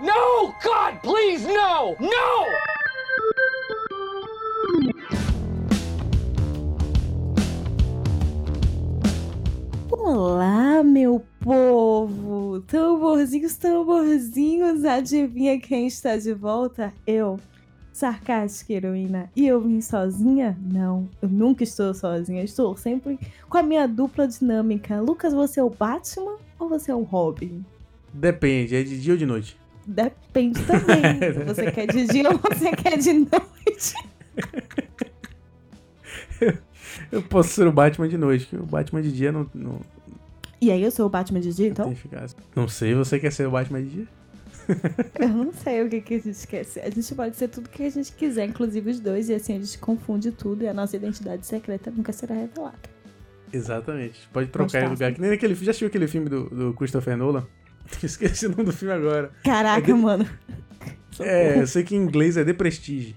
No, God! No, God, please, no! No! Olá, meu povo! Tamborzinhos, tamborzinhos, adivinha quem está de volta? Eu, sarcástica heroína. E eu vim sozinha? Não, eu nunca estou sozinha. Estou sempre com a minha dupla dinâmica. Lucas, você é o Batman ou você é o Robin? Depende, é de dia ou de noite? Depende também. você quer de dia ou você quer de noite? eu posso ser o Batman de noite, que o Batman de dia não. não e aí eu sou o Batman de dia, então? Não sei, você quer ser o Batman de dia? Eu não sei o que, que a gente quer ser. A gente pode ser tudo que a gente quiser, inclusive os dois, e assim a gente confunde tudo e a nossa identidade secreta nunca será revelada. Exatamente. Pode trocar de lugar. Que nem aquele. Já assistiu aquele filme do, do Christopher Nolan? Esqueci o nome do filme agora. Caraca, é de... mano. É, eu sei que em inglês é The Prestige.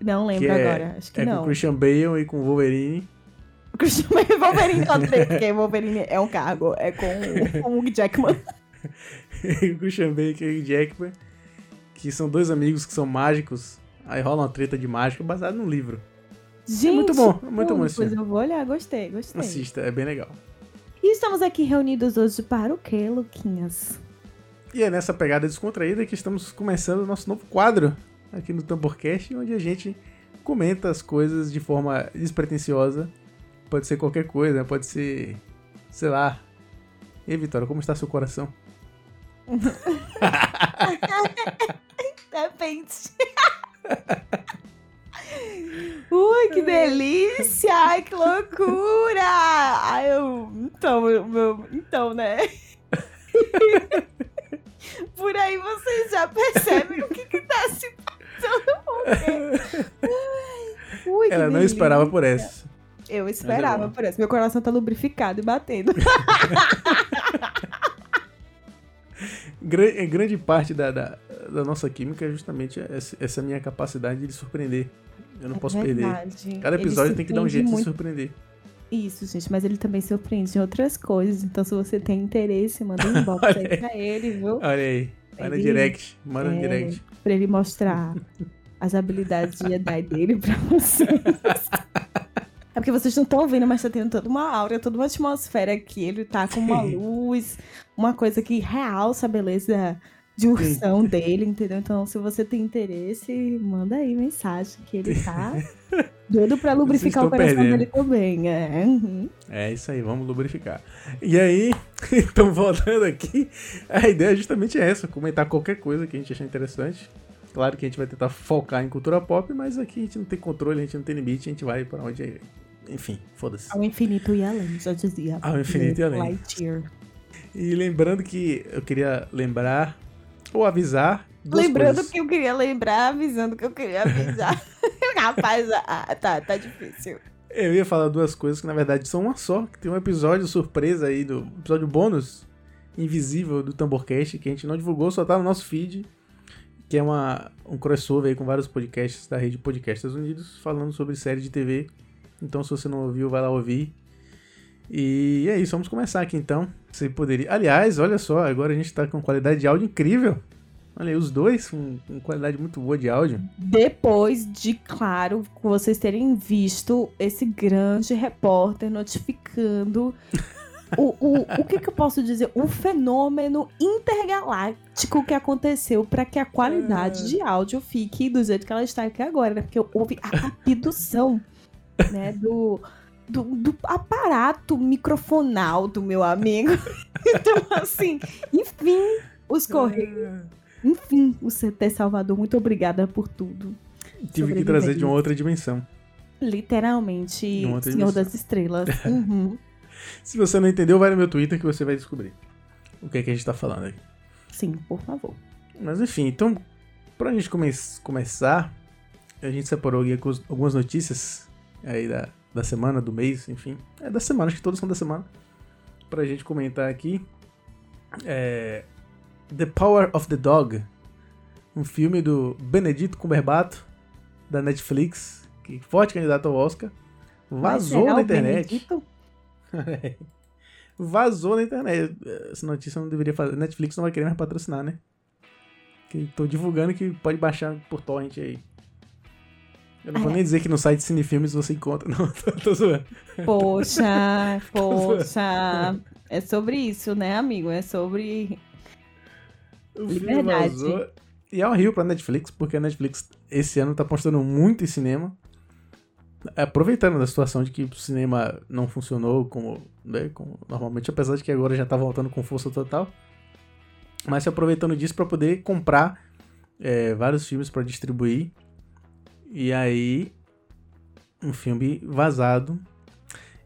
Não lembro é, agora, acho que é não. É com Christian Bale e com o Wolverine. Christian Bale e Wolverine, sei, porque Wolverine é um cargo, é com, com o Hugh Jackman. o Christian Bale e o Jackman, que são dois amigos que são mágicos, aí rola uma treta de mágica baseada num livro. Gente, é muito bom, é muito bom esse Depois eu vou olhar, gostei, gostei. Assista, é bem legal. E estamos aqui reunidos hoje para o quê, Luquinhas? E é nessa pegada descontraída que estamos começando o nosso novo quadro aqui no Tamborcast, onde a gente comenta as coisas de forma despretensiosa. Pode ser qualquer coisa, pode ser, sei lá. E Vitória, como está seu coração? Depende. Ui, que delícia! Ai, que loucura! Ai, eu. Então, meu. Então, né? Por aí vocês já percebem o que, que tá se passando. Ui, Ela não delícia. esperava por essa. Eu esperava por essa. Meu coração tá lubrificado e batendo. grande parte da, da, da, nossa química é justamente essa minha capacidade de surpreender. Eu não é posso verdade. perder. Cada episódio tem que dar um jeito muito... de surpreender. Isso, gente, mas ele também surpreende em outras coisas. Então, se você tem interesse, manda um inbox aí pra ele, viu? Olha aí. Vai ele... direct. Manda é, direct. Pra ele mostrar as habilidades de Jedi dele pra vocês. É porque vocês não estão ouvindo, mas tá tendo toda uma aura, toda uma atmosfera aqui. Ele tá com uma luz, uma coisa que realça a beleza de ursão dele, entendeu? Então, se você tem interesse, manda aí mensagem que ele tá doido pra lubrificar o coração perdendo. dele também. É. Uhum. é isso aí, vamos lubrificar. E aí, então voltando aqui, a ideia justamente é essa: comentar qualquer coisa que a gente achar interessante. Claro que a gente vai tentar focar em cultura pop, mas aqui a gente não tem controle, a gente não tem limite, a gente vai para onde enfim, foda-se. Ao infinito e além, já dizia. Ao infinito e além. Lightyear. E lembrando que eu queria lembrar ou avisar. Lembrando coisas. que eu queria lembrar, avisando que eu queria avisar. Rapaz, ah, tá, tá difícil. Eu ia falar duas coisas que na verdade são uma só. Que tem um episódio surpresa aí, do episódio bônus invisível do Tamborcast, que a gente não divulgou, só tá no nosso feed. Que é uma, um crossover aí com vários podcasts da rede Podcasters Unidos, falando sobre série de TV então, se você não ouviu, vai lá ouvir. E é isso, vamos começar aqui então. Você poderia. Aliás, olha só, agora a gente tá com qualidade de áudio incrível. Olha aí, os dois com, com qualidade muito boa de áudio. Depois de, claro, vocês terem visto esse grande repórter notificando o, o, o que, que, eu posso dizer? O fenômeno intergaláctico que aconteceu para que a qualidade é. de áudio fique do jeito que ela está aqui agora, né? Porque houve a abdução né, do, do, do, aparato microfonal do meu amigo. então, assim, enfim, os Correios. Enfim, o CT Salvador, muito obrigada por tudo. Tive que trazer de uma outra dimensão. Literalmente, Senhor dimensão. das Estrelas. Uhum. Se você não entendeu, vai no meu Twitter que você vai descobrir o que, é que a gente tá falando aí. Sim, por favor. Mas enfim, então, pra gente come começar, a gente separou aqui algumas notícias aí da, da semana, do mês, enfim. É da semana, acho que todas são da semana. Pra gente comentar aqui. É, the Power of the Dog, um filme do Benedito Cumberbatch, da Netflix, que forte candidato ao Oscar. Vazou na internet. Vazou na internet. Essa notícia não deveria fazer. Netflix não vai querer mais patrocinar, né? Que tô divulgando que pode baixar por torrent aí. Eu não vou nem dizer que no site Cinefilmes você encontra, não, tô, tô zoando. Poxa, poxa. É sobre isso, né, amigo? É sobre. O Liberdade. Vazou. E é horrível pra Netflix, porque a Netflix esse ano tá postando muito em cinema. Aproveitando da situação de que o cinema não funcionou como, né, como normalmente, apesar de que agora já tá voltando com força total. Mas se aproveitando disso para poder comprar é, vários filmes para distribuir. E aí, um filme vazado.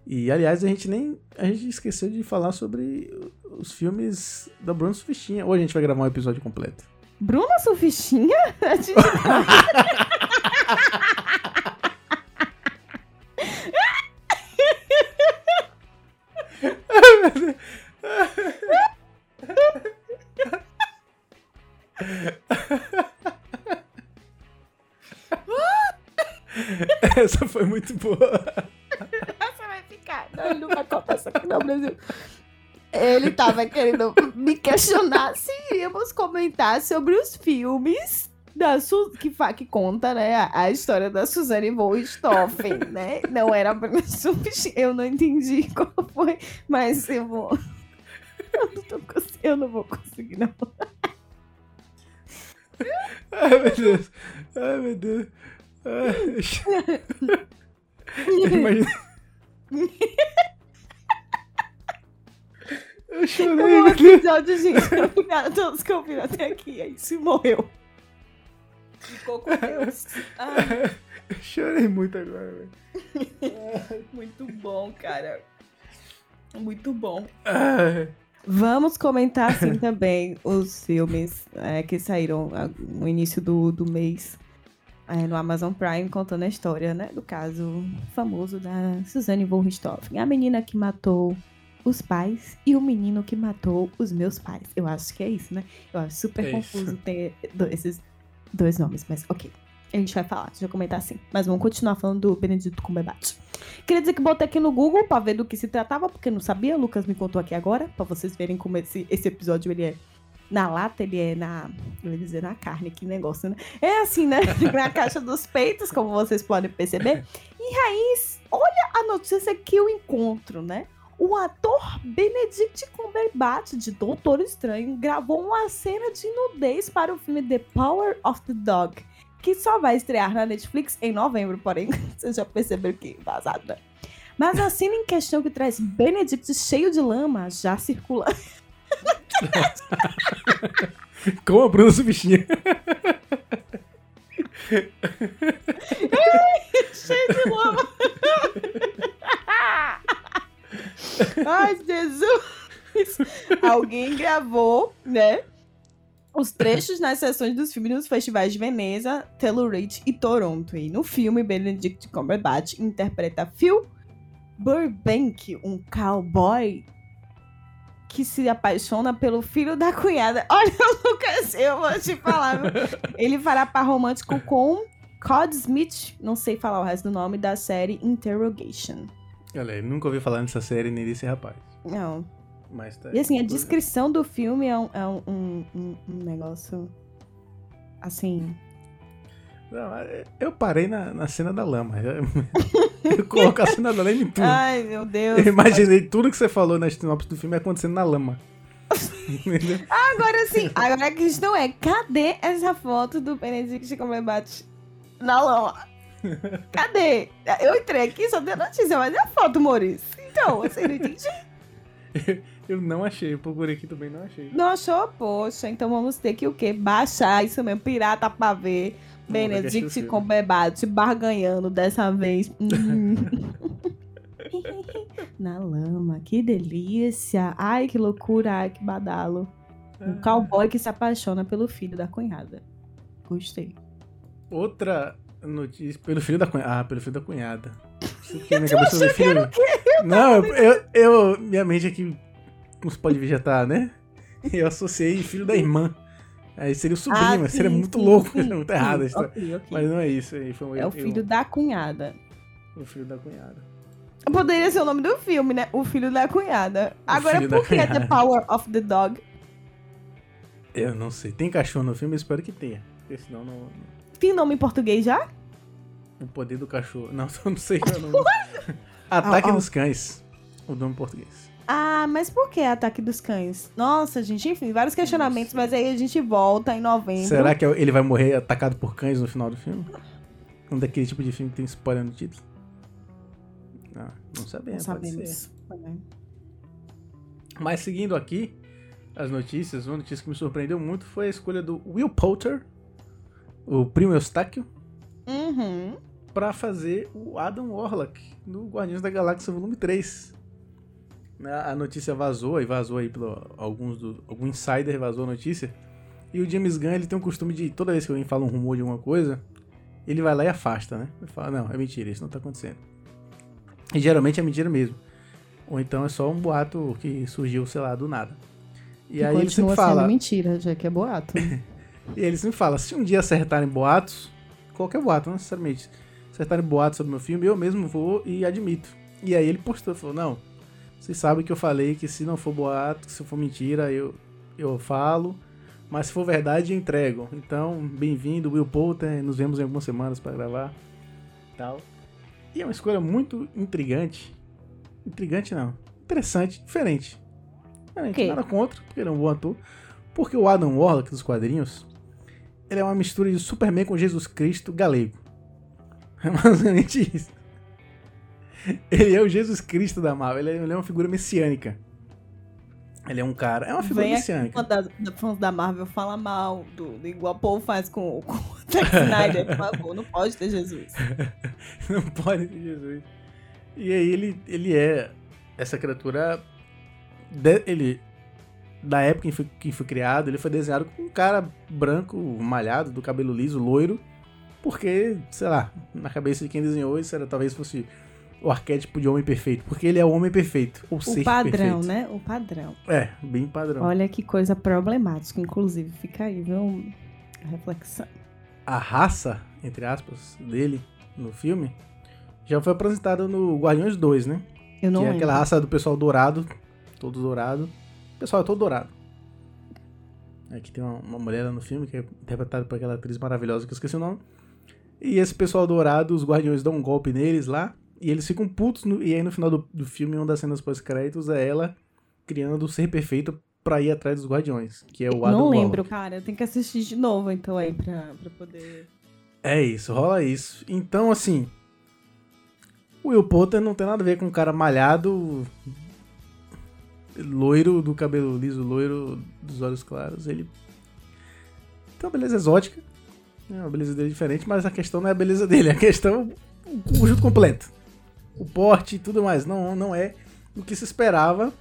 E aliás, a gente nem. A gente esqueceu de falar sobre os filmes da Bruno Sufistinha. Ou a gente vai gravar um episódio completo. Bruna Sufistinha? foi muito boa. Essa vai ficar. Não, ele não vai contar essa aqui no Brasil. Ele tava querendo me questionar se iríamos comentar sobre os filmes da Su que, que conta, né, a, a, história da Suzane von Richthofen, né? Não era apenas Eu não entendi qual foi, mas eu vou... Eu não, tô eu não vou conseguir, não. Ai, meu Deus. Ai, meu Deus. Ai. Imagina... Eu chorei. O episódio, gente, a todos que ouviram até aqui. Aí se morreu. Ficou com Deus. Ai. Eu chorei muito agora, velho. muito bom, cara. Muito bom. Ai. Vamos comentar, assim, também os filmes é, que saíram no início do, do mês é, no Amazon Prime, contando a história, né? Do caso famoso da Suzanne von Richthofen. A menina que matou os pais e o menino que matou os meus pais. Eu acho que é isso, né? Eu acho super é confuso ter esses dois nomes, mas ok. A gente vai falar, a gente vai comentar assim. Mas vamos continuar falando do Benedito Cumberbatch. Queria dizer que botei aqui no Google pra ver do que se tratava, porque não sabia. O Lucas me contou aqui agora, pra vocês verem como esse, esse episódio ele é na lata, ele é na. Eu ia dizer na carne, que negócio, né? É assim, né? na caixa dos peitos, como vocês podem perceber. E Raiz, olha a notícia que eu encontro, né? o ator Benedict Cumberbatch, de Doutor Estranho, gravou uma cena de nudez para o filme The Power of the Dog, que só vai estrear na Netflix em novembro, porém, vocês já perceberam que vazado, né? Mas a cena em questão que traz Benedict cheio de lama já circula. Com a Bruna Subichinha. cheio de lama. Ai, Jesus! Alguém gravou, né? Os trechos nas sessões dos filmes nos festivais de Veneza, Telluride e Toronto. E no filme, Benedict Cumberbatch interpreta Phil Burbank, um cowboy que se apaixona pelo filho da cunhada. Olha, Lucas, eu vou te falar. Ele fará par romântico com Cod Smith, não sei falar o resto do nome, da série Interrogation. Olha, nunca ouvi falar nessa série nem desse rapaz. Não. Mas tá e assim, a descrição do filme é um, é um, um, um negócio. Assim. Não, é, eu parei na, na cena da lama. Eu coloco a cena da lama em tudo. Ai, meu Deus. Eu imaginei tudo que você falou na sinopse do filme acontecendo na lama. agora sim, agora a questão é: cadê essa foto do Benedict Cumberbatch na lama? Cadê? Eu entrei aqui, só dei a notícia, mas é a foto, Maurício. Então, você não entendi. Eu não achei, eu procurei aqui também, não achei. Não achou? Poxa, então vamos ter que o quê? Baixar isso mesmo, pirata pra ver. Benedict Cumberbatch barganhando dessa vez. Hum. Na lama, que delícia. Ai, que loucura, ai, que badalo. Um cowboy que se apaixona pelo filho da cunhada. Gostei. Outra notícia. Pelo filho da cunhada. Ah, pelo filho da cunhada. Minha cabeça do filho. Não, eu, eu, eu- Minha mente aqui. Como você pode ver, já tá, né? Eu associei filho da irmã. Aí seria o sobrinho, Ah, mas seria sim, muito sim, louco. sim, muito sim. errado a história. Ok, ok. Mas não é isso aí. Foi um É o eu- filho da cunhada. O filho da cunhada. Poderia ser o nome do filme, né? O filho da cunhada. Agora, por que The. Power of the Dog? Eu não sei. Tem cachorro no filme? Eu espero que tenha. Porque senão não. Tem nome em português já? O poder do cachorro. Não, eu não sei é o nome. Ataque Au, au. dos cães. O nome em português. Ah, mas por que Ataque dos Cães? Nossa, gente, enfim, vários questionamentos, mas aí a gente volta em novembro. Será que ele vai morrer atacado por cães no final do filme? Um daquele tipo de filme que tem spoiler no título? Não, não sabemos. Não sabemos. Mas seguindo aqui as notícias, uma notícia que me surpreendeu muito foi a escolha do Will Poulter, o primo Eustáquio, Uhum. pra fazer o Adam Warlock no Guardiões da Galáxia Volume 3. Né, A notícia vazou, e vazou aí pelo alguns do, algum insider vazou a notícia. E o James Gunn, ele tem um costume de, toda vez que alguém fala um rumor de alguma coisa, ele vai lá e afasta, né? Ele fala, não, é mentira, isso não tá acontecendo. E geralmente é mentira mesmo. Ou então é só um boato que surgiu, sei lá, do nada. E Que aí ele sempre fala, mentira, já que é boato. e ele sempre fala, se um dia acertarem boatos, qualquer boato, não necessariamente, acertarem boatos sobre meu filme, eu mesmo vou e admito. E aí ele postou, falou, não, vocês sabem que eu falei que se não for boato, se for mentira, eu, eu falo, mas se for verdade, eu entrego. Então, bem-vindo, Will Poulter, nos vemos em algumas semanas para gravar, tal. E é uma escolha muito intrigante, intrigante não, interessante, diferente. Diferente, Ok. nada contra, porque ele é um bom ator. Porque o Adam Warlock dos quadrinhos, ele é uma mistura de Superman com Jesus Cristo galego. É basicamente isso. Ele é o Jesus Cristo da Marvel, ele é, ele é uma figura messiânica. Ele é um cara, é uma figura Vem messiânica. das da- fãs da Marvel fala mal do, do igual o Paul faz com, com o Zack Snyder. Por favor, não pode ter Jesus. Não pode ter Jesus. E aí ele, ele é essa criatura. de- ele, da época em que foi, que foi criado, ele foi desenhado com um cara branco, malhado, do cabelo liso, loiro. Porque, sei lá, na cabeça de quem desenhou isso era talvez fosse o arquétipo de homem perfeito. Porque ele é o homem perfeito. Ou O padrão, perfeito. né? O padrão. É, bem padrão. Olha que coisa problemática, inclusive. Fica aí, viu? A reflexão. a raça, entre aspas, dele no filme já foi apresentada no Guardiões 2, né? Eu não que é aquela raça do pessoal dourado, todo dourado. O pessoal é todo dourado. Aqui tem uma, uma mulher lá no filme que é interpretada por aquela atriz maravilhosa que eu esqueci o nome. E esse pessoal dourado, os guardiões dão um golpe neles lá. E eles ficam putos. no- e aí no final do, do filme, uma das cenas pós-créditos é ela criando o ser perfeito pra ir atrás dos guardiões. Que é o Adam não lembro, cara. Eu tenho que assistir de novo, então, aí, pra, pra poder. É isso, rola isso. Então, assim. O Will Potter não tem nada a ver com um cara malhado, loiro, do cabelo liso, loiro, dos olhos claros. Ele tem uma beleza exótica. É uma beleza dele diferente, mas a questão não é a beleza dele, a questão é o conjunto completo. O porte e tudo mais. Não, não é o que se esperava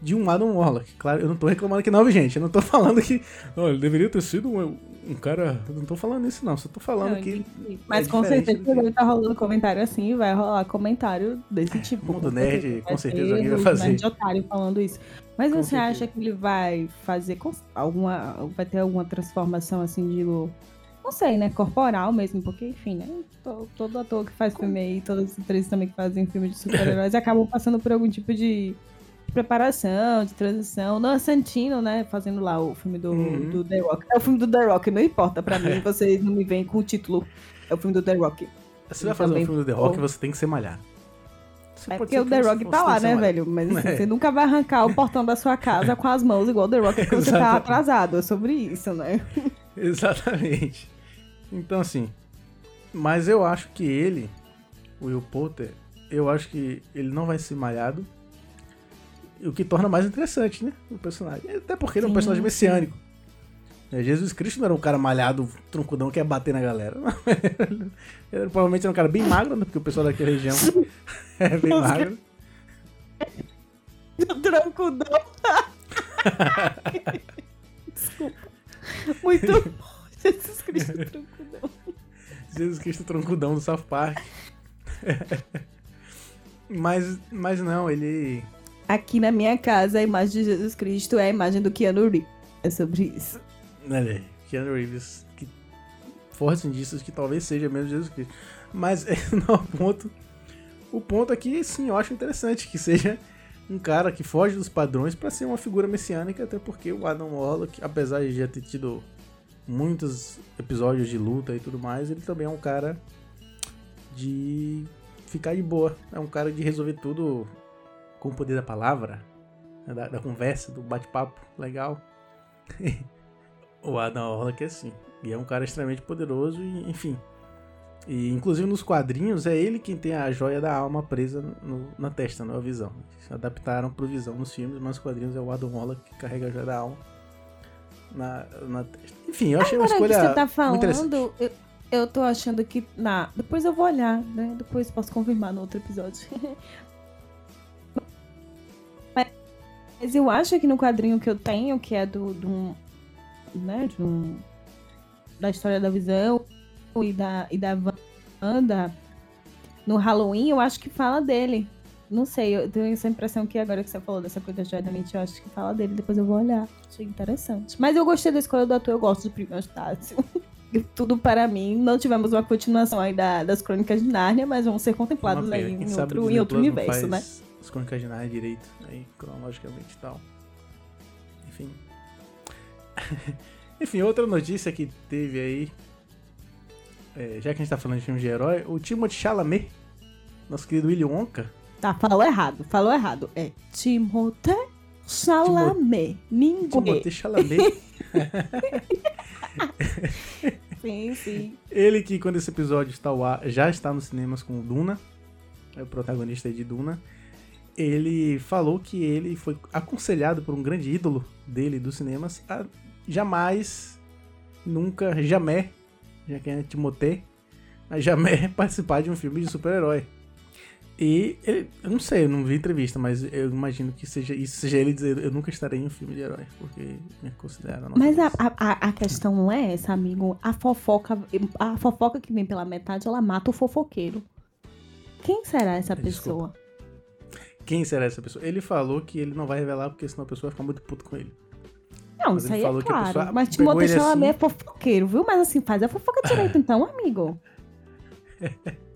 de um Adam Warlock. Claro, eu não tô reclamando aqui não, gente. Eu não tô falando que. Não, ele deveria ter sido um, um cara. Eu não tô falando isso, não. Só tô falando Não, que. entendi. Mas com diferente certeza que- deve tá rolando comentário assim, vai rolar comentário desse tipo. Mundo com nerd, certeza. com certeza alguém vai os fazer. nerd otário falando isso. Mas Com você certeza. acha que ele vai fazer com- alguma. Vai ter alguma transformação assim de. Não sei, né? Corporal mesmo, porque, enfim, né? to- Todo ator que faz filme aí, todas as atrizes também que fazem filme de super-heróis acabam passando por algum tipo de preparação, de transição. Noah Santino, né? Fazendo lá o filme do, Uhum. do The Rock. É o filme do The Rock, não importa pra mim, vocês não me veem com o título. É o filme do The Rock. Você vai fazer um também filme do The Rock, você tem que ser malhado. Você É porque o The Rock tá lá, né, velho? Mas assim, É. você nunca vai arrancar o portão da sua casa com as mãos igual o The Rock quando você tá atrasado. É sobre isso, né? Exatamente. Então, assim. Mas eu acho que ele, o Will Potter, eu acho que ele não vai ser malhado. O que torna mais interessante, né? O personagem. Até porque ele é um personagem messiânico. É, Jesus Cristo não era um cara malhado, troncudão, que ia bater na galera. Ele, ele provavelmente era um cara bem magro, né? Porque o pessoal daquela região é bem Os magro. Trancudão. Desculpa. Muito bom. Jesus Cristo troncudão. Jesus Cristo troncudão do South Park. mas, mas não, ele. Aqui na minha casa, a imagem de Jesus Cristo é a imagem do Keanu Reeves. É sobre isso. Olha aí, Keanu Reeves. Que fortes indícios que talvez seja mesmo Jesus Cristo. Mas não, o ponto. O ponto aqui, sim, eu acho interessante que seja um cara que foge dos padrões para ser uma figura messiânica, até porque o Adam Warlock, apesar de já ter tido muitos episódios de luta e tudo mais, ele também é um cara de ficar de boa. É um cara de resolver tudo com o poder da palavra, né, da, da conversa, do bate-papo legal. o Adam Warlock é assim. E é um cara extremamente poderoso e, enfim. E inclusive nos quadrinhos é ele quem tem a joia da alma presa no, na testa, não visão. Eles adaptaram pro visão nos filmes, mas nos quadrinhos é o Adam Warlock que carrega a joia da alma na, na. Enfim, eu achei Agora uma escolha que você tá muito interessante. falando, eu, eu tô achando que. Na, depois eu vou olhar, né? Depois posso confirmar no outro episódio. Mas eu acho que no quadrinho que eu tenho, que é do. do né? De um, da história da visão e da, e da Wanda no Halloween, eu acho que fala dele. Não sei, eu tenho essa impressão que agora que você falou dessa coisa de Joy eu acho que fala dele, depois eu vou olhar. Achei interessante. Mas eu gostei da escolha do ator, eu gosto de Primo Eustácio. Tudo para mim. Não tivemos uma continuação aí da- das Crônicas de Nárnia, mas vão ser contemplados aí em outro, em outro universo, né? As crônicas de Narnia direito, aí, cronologicamente e tal. Enfim. Enfim, outra notícia que teve aí. é, já que a gente tá falando de filme de herói, o Timothée Chalamet, nosso querido Willy Wonka, Tá, falou errado, falou errado. É Timothée Chalamet. Ninguém. Timothée Chalamet, Sim, sim. ele que quando esse episódio está ao ar, já está nos cinemas com o Duna, é o protagonista de Duna. Ele falou que ele foi aconselhado por um grande ídolo dele dos cinemas a jamais, nunca, jamais, já que é Timothée, a jamais participar de um filme de super-herói. E ele, eu não sei, eu não vi entrevista, mas eu imagino que seja isso, seja ele dizer eu nunca estarei em um filme de herói, porque me considera. Mas a, a, a- questão não é essa, amigo. A fofoca, a fofoca que vem pela metade, ela mata o fofoqueiro. Quem será essa Desculpa. pessoa? Quem será essa pessoa? Ele falou que ele não vai revelar porque senão a pessoa vai ficar muito puto com ele. Não, Mas isso aí é claro. Mas Timothée ele Chalamet assim- é fofoqueiro, viu? Mas assim, faz a fofoca direito então, amigo.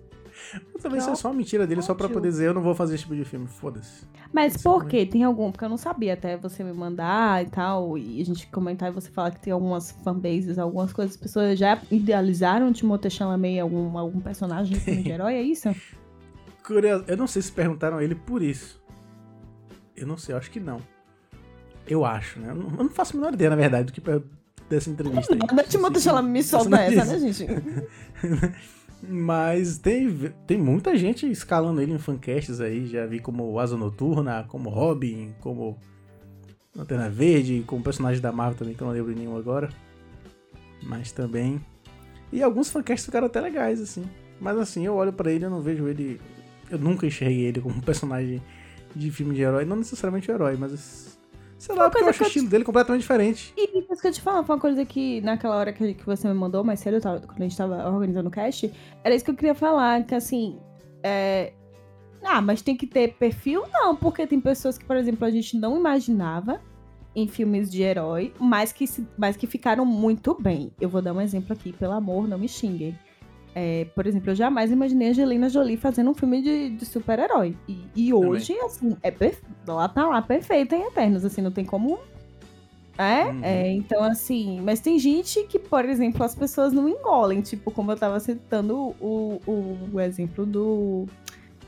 Talvez seja só uma mentira dele, só pra poder dizer eu não vou fazer esse tipo de filme. Foda-se. Mas Isso por também. quê? Tem algum? Porque eu não sabia até você me mandar e tal, e a gente comentar e você falar que tem algumas fanbases, algumas coisas, as pessoas já idealizaram o Timothée Chalamet algum, algum personagem de filme de herói, é isso? Curioso, eu não sei se perguntaram a ele por isso. Eu não sei, eu acho que não. Eu acho, né? Eu não, eu não faço a menor ideia, na verdade, do que pra- dessa entrevista aí. Nada Timothée Chalamet me solta essa, né, gente? Mas tem, tem muita gente escalando ele em fancasts aí. Já vi como Asa Noturna, como Robin, como Lanterna Verde, como personagem da Marvel também, que eu não lembro nenhum agora. Mas também. E alguns fancasts ficaram até legais, assim. Mas assim, eu olho pra ele eu não vejo ele. Eu nunca enxerguei ele como um personagem de filme de herói. Não necessariamente herói, mas. Sei lá, Uma porque eu acho o estilo dele completamente diferente. E isso que eu te falar, foi uma coisa que naquela hora que, que você me mandou mais cedo, tava- quando a gente tava organizando o cast, era isso que eu queria falar, que assim, é... Ah, mas tem que ter perfil? Não, porque tem pessoas que, por exemplo, a gente não imaginava em filmes de herói, mas que, se- mas que ficaram muito bem. Eu vou dar um exemplo aqui, pelo amor, não me xinguem. É, por exemplo, eu jamais imaginei a Angelina Jolie fazendo um filme de, de super-herói. E, e hoje, assim, é perfe... ela tá lá perfeita em Eternos, assim, não tem como é, Uhum. é, então assim, mas tem gente que, por exemplo, as pessoas não engolem, tipo, como eu tava citando o, o, o exemplo do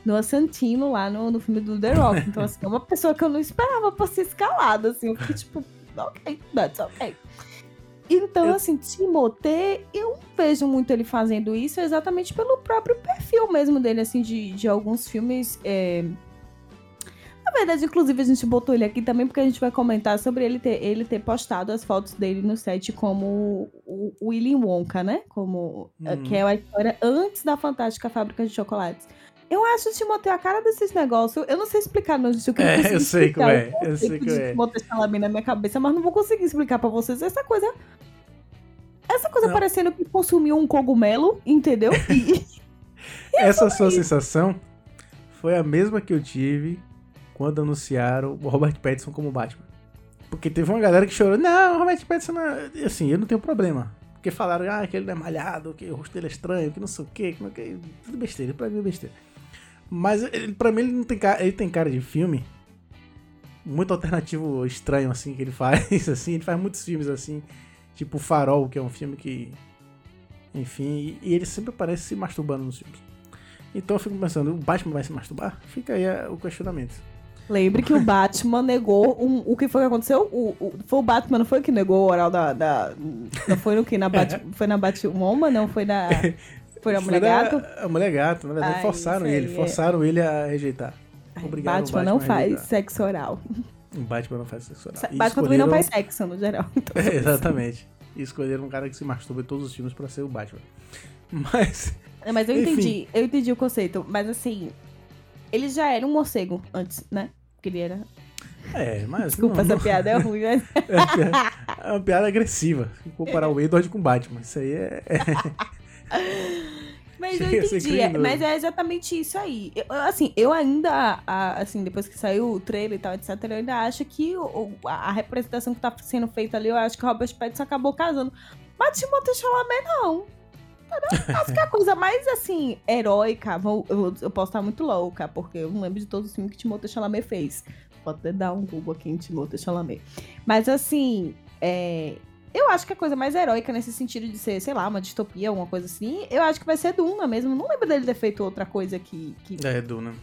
Noah Santino lá no, no filme do The Rock. Então, assim, é uma pessoa que eu não esperava pra ser escalada, assim, eu fiquei tipo, ok, that's ok. Então, Eu- assim, Timothée, eu não vejo muito ele fazendo isso exatamente pelo próprio perfil mesmo dele, assim, de, de alguns filmes. é, na verdade, inclusive, a gente botou ele aqui também porque a gente vai comentar sobre ele ter, ele ter postado as fotos dele no set como o, o Willy Wonka, né? Como, eh, Hum. Que é a história antes da Fantástica Fábrica de Chocolates. Eu acho o Timoteo a cara desses negócios. Eu não sei explicar, não, gente. Eu, É, eu sei como é, eu sei como é. Timothée Chalamet na minha cabeça, mas não vou conseguir explicar pra vocês essa coisa. Essa coisa Não. parecendo que consumiu um cogumelo, entendeu? E, Essa sua sensação foi a mesma que eu tive quando anunciaram o Robert Pattinson como Batman. Porque teve uma galera que chorou, não, o Robert Pattinson não é... Assim, eu não tenho problema. Porque falaram, ah, que ele não é malhado, que o rosto dele é estranho, que não sei o quê, que não que... Tudo besteira, pra mim é besteira. Mas ele, pra mim ele não tem cara... Ele tem cara de filme muito alternativo, estranho, assim, que ele faz, assim. Ele faz muitos filmes, assim, tipo Farol, que é um filme que... Enfim, e, ele sempre aparece se masturbando nos filmes. Então eu fico pensando, o Batman vai se masturbar? Fica aí é, o questionamento. Lembre que o Batman negou um, o que foi que aconteceu? O, o- foi o Batman, não foi que negou o oral da. da- não foi no que? Na Bat, foi na Batwoman? Não, foi na. Foi na Mulher Gato? A Mulher Gato, na verdade, Ai, forçaram isso ele, é. forçaram ele a rejeitar. Obrigaram Batman, o não a faz rejeitar. sexo oral. Batman não faz sexo oral. Batman também não escolheram- faz sexo, no geral. Então, É, exatamente. E escolheram um cara que se masturba em todos os filmes pra ser o Batman. Mas, É, mas eu Enfim. entendi, eu entendi o conceito. Mas assim, ele já era um morcego antes, né? Porque ele era. é, mas... Desculpa, não- essa não- piada é ruim, mas. É uma piada, é uma piada agressiva. Comparar o Edward com o Batman. Isso aí é... Mas eu Chega ser entendi, é, mas é exatamente isso aí. Eu- eu, assim, eu ainda, a- assim, depois que saiu o trailer e tal, etc, eu ainda acho que o- a a representação que tá sendo feita ali, eu acho que o Robert Pattinson acabou casando. Mas Timothée Chalamet, não. Acho que a coisa mais, assim, heróica, vou- eu, eu posso estar muito louca, porque eu não lembro de todos os filmes que Timothée Chalamet fez. Pode até dar um Google aqui em Timothée Chalamet. Mas, assim, é... Eu acho que a coisa mais heróica nesse sentido de ser, sei lá, uma distopia, alguma coisa assim, eu acho que vai ser Duna mesmo. Não lembro dele ter feito outra coisa que, que, É, Duna.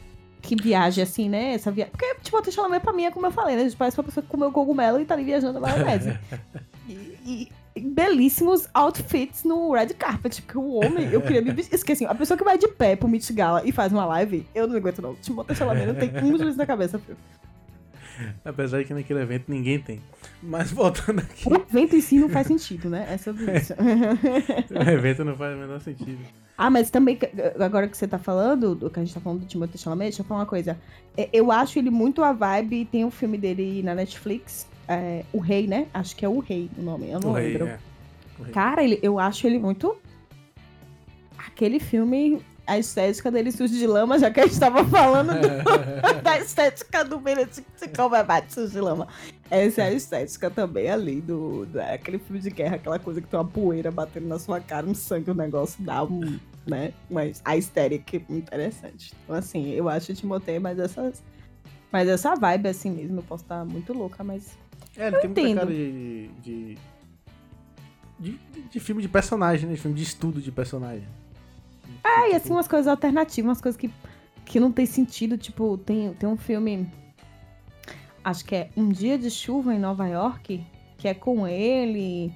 que viaje assim, né? Essa via... Porque, tipo, o Chalamet pra mim é como eu falei, né? A gente parece uma pessoa que comeu cogumelo e tá ali viajando na maionese. e, e- belíssimos outfits no red carpet, porque o homem, eu queria me. Esqueci, a pessoa que vai de pé pro Met Gala e faz uma live, eu não aguento não. Timothée Chalamet não tem um juiz na cabeça, filho. Apesar de que naquele evento ninguém tem. Mas voltando aqui, O evento em si não faz sentido, né? É sobre isso. o evento não faz o menor sentido. Ah, mas também, agora que você tá falando, do que a gente tá falando do Timothée Chalamet, deixa eu falar uma coisa. É, Eu acho ele muito a vibe, tem um filme dele na Netflix, é, O Rei, né? Acho que é O Rei o nome, eu não O rei, lembro. é. Rei. Cara, ele, eu acho ele muito... Aquele filme, a estética dele sujo de lama, já que a gente tava falando do- da estética do Benedict Cumberbatch sujo de lama. Essa é a estética também ali do, é aquele filme de guerra, aquela coisa que tem uma poeira batendo na sua cara, um sangue, o negócio dá um, né? Mas a estética é interessante. Então, assim, eu acho o Timothée, mas essas. Mas essa vibe assim mesmo, eu posso estar muito louca, mas. É, ele tem muita entendo. cara de de, de. de filme de personagem, né? De filme de estudo de personagem. É, e assim, umas coisas alternativas, umas coisas que, que não tem sentido. Tipo, tem, tem um filme. Acho que é Um Dia de Chuva em Nova York, que é com ele,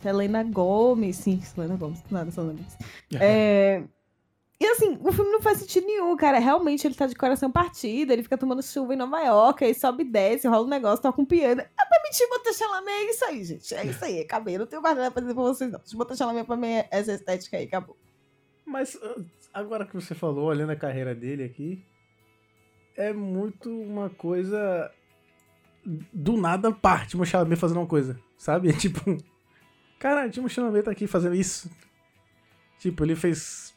Selena Gomes. Sim, Selena Gomes, nada, Selena Gomes. É, E assim, o filme não faz sentido nenhum, cara. Realmente ele tá de coração partido, ele fica tomando chuva em Nova York, aí sobe e desce, rola um negócio, toca um piano. É pra mentir, Timothée Chalamet, é isso aí, gente. É isso aí, acabei. Não tenho mais nada pra dizer pra vocês, não. Timothée Chalamet pra mim é essa estética aí, acabou. Mas uh, agora que você falou, olhando a carreira dele aqui, é muito uma coisa. Do nada, pá, Timo Chalamet fazendo uma coisa, sabe? É tipo. Cara, Timo Chalamet tá aqui fazendo isso. Tipo, ele fez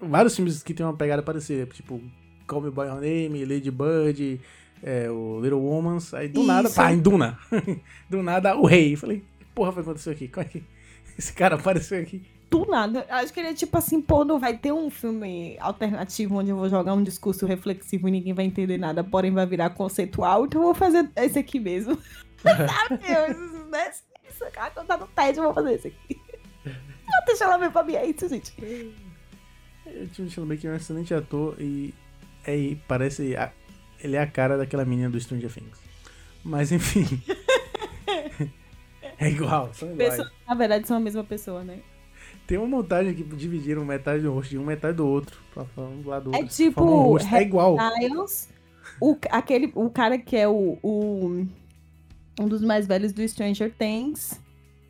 vários filmes que tem uma pegada parecida, tipo Call Me By Your Name, Lady Bird, é, o Little Womans, aí do nada, Isso. pá, em Duna. do nada, o rei. Falei, que porra foi acontecer aqui? Como é que esse cara apareceu aqui? Do nada. Acho que ele é tipo assim, pô, não vai ter um filme alternativo onde eu vou jogar um discurso reflexivo e ninguém vai entender nada, porém vai virar conceitual, então eu vou fazer esse aqui mesmo. Sabe? Eu, né? Isso, cara, quando tá no TED, eu vou fazer esse aqui. Não, deixa ela ver pra mim, é isso, gente. O Chalamet que é um excelente ator e, é, parece a- ele é a cara daquela menina do Stranger Things. Mas enfim. é igual, são iguais. Pessoa- na verdade, são a mesma pessoa, né? Tem uma montagem que dividiram metade do rosto de um, metade do outro. Pra falar um do lado do É tipo um rosto. É igual. Styles, o, aquele, o cara que é o, o- um dos mais velhos do Stranger Things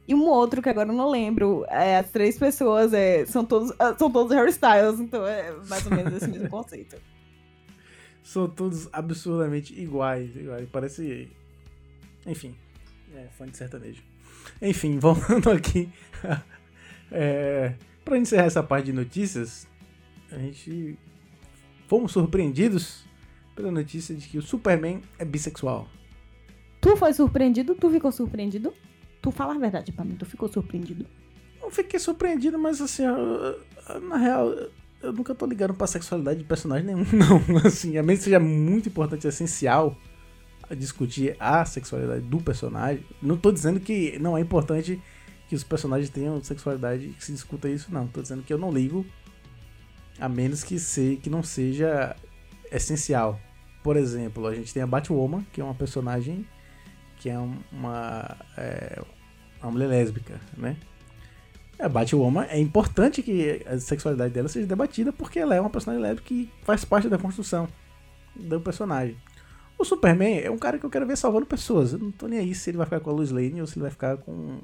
E um outro que agora eu não lembro. É, as três pessoas é, são, todos, ah, são todos hairstyles, então é mais ou menos esse mesmo conceito. São todos absurdamente iguais. iguais. Parece. Enfim. É, fã de sertanejo. Enfim, voltando aqui. É, pra encerrar essa parte de notícias, a gente. Fomos surpreendidos pela notícia de que o Superman é bissexual. Tu foi surpreendido? Tu ficou surpreendido? Tu fala a verdade pra mim, tu ficou surpreendido? Eu fiquei surpreendido, mas assim, eu- eu- na real, eu nunca tô ligando pra sexualidade de personagem nenhum, não. Assim, a menos que seja muito importante e essencial a discutir a sexualidade do personagem. Não tô dizendo que não é importante que os personagens tenham sexualidade e que se discuta isso, não. Tô dizendo que eu não ligo, a menos que, se, que não seja essencial. Por exemplo, a gente tem a Batwoman, que é uma personagem que é um- uma, é, uma mulher lésbica, né? A Batwoman é importante que a sexualidade dela seja debatida porque ela é uma personagem lésbica que faz parte da construção do personagem. O Superman é um cara que eu quero ver salvando pessoas. Eu não tô nem aí se ele vai ficar com a Lois Lane ou se ele vai ficar com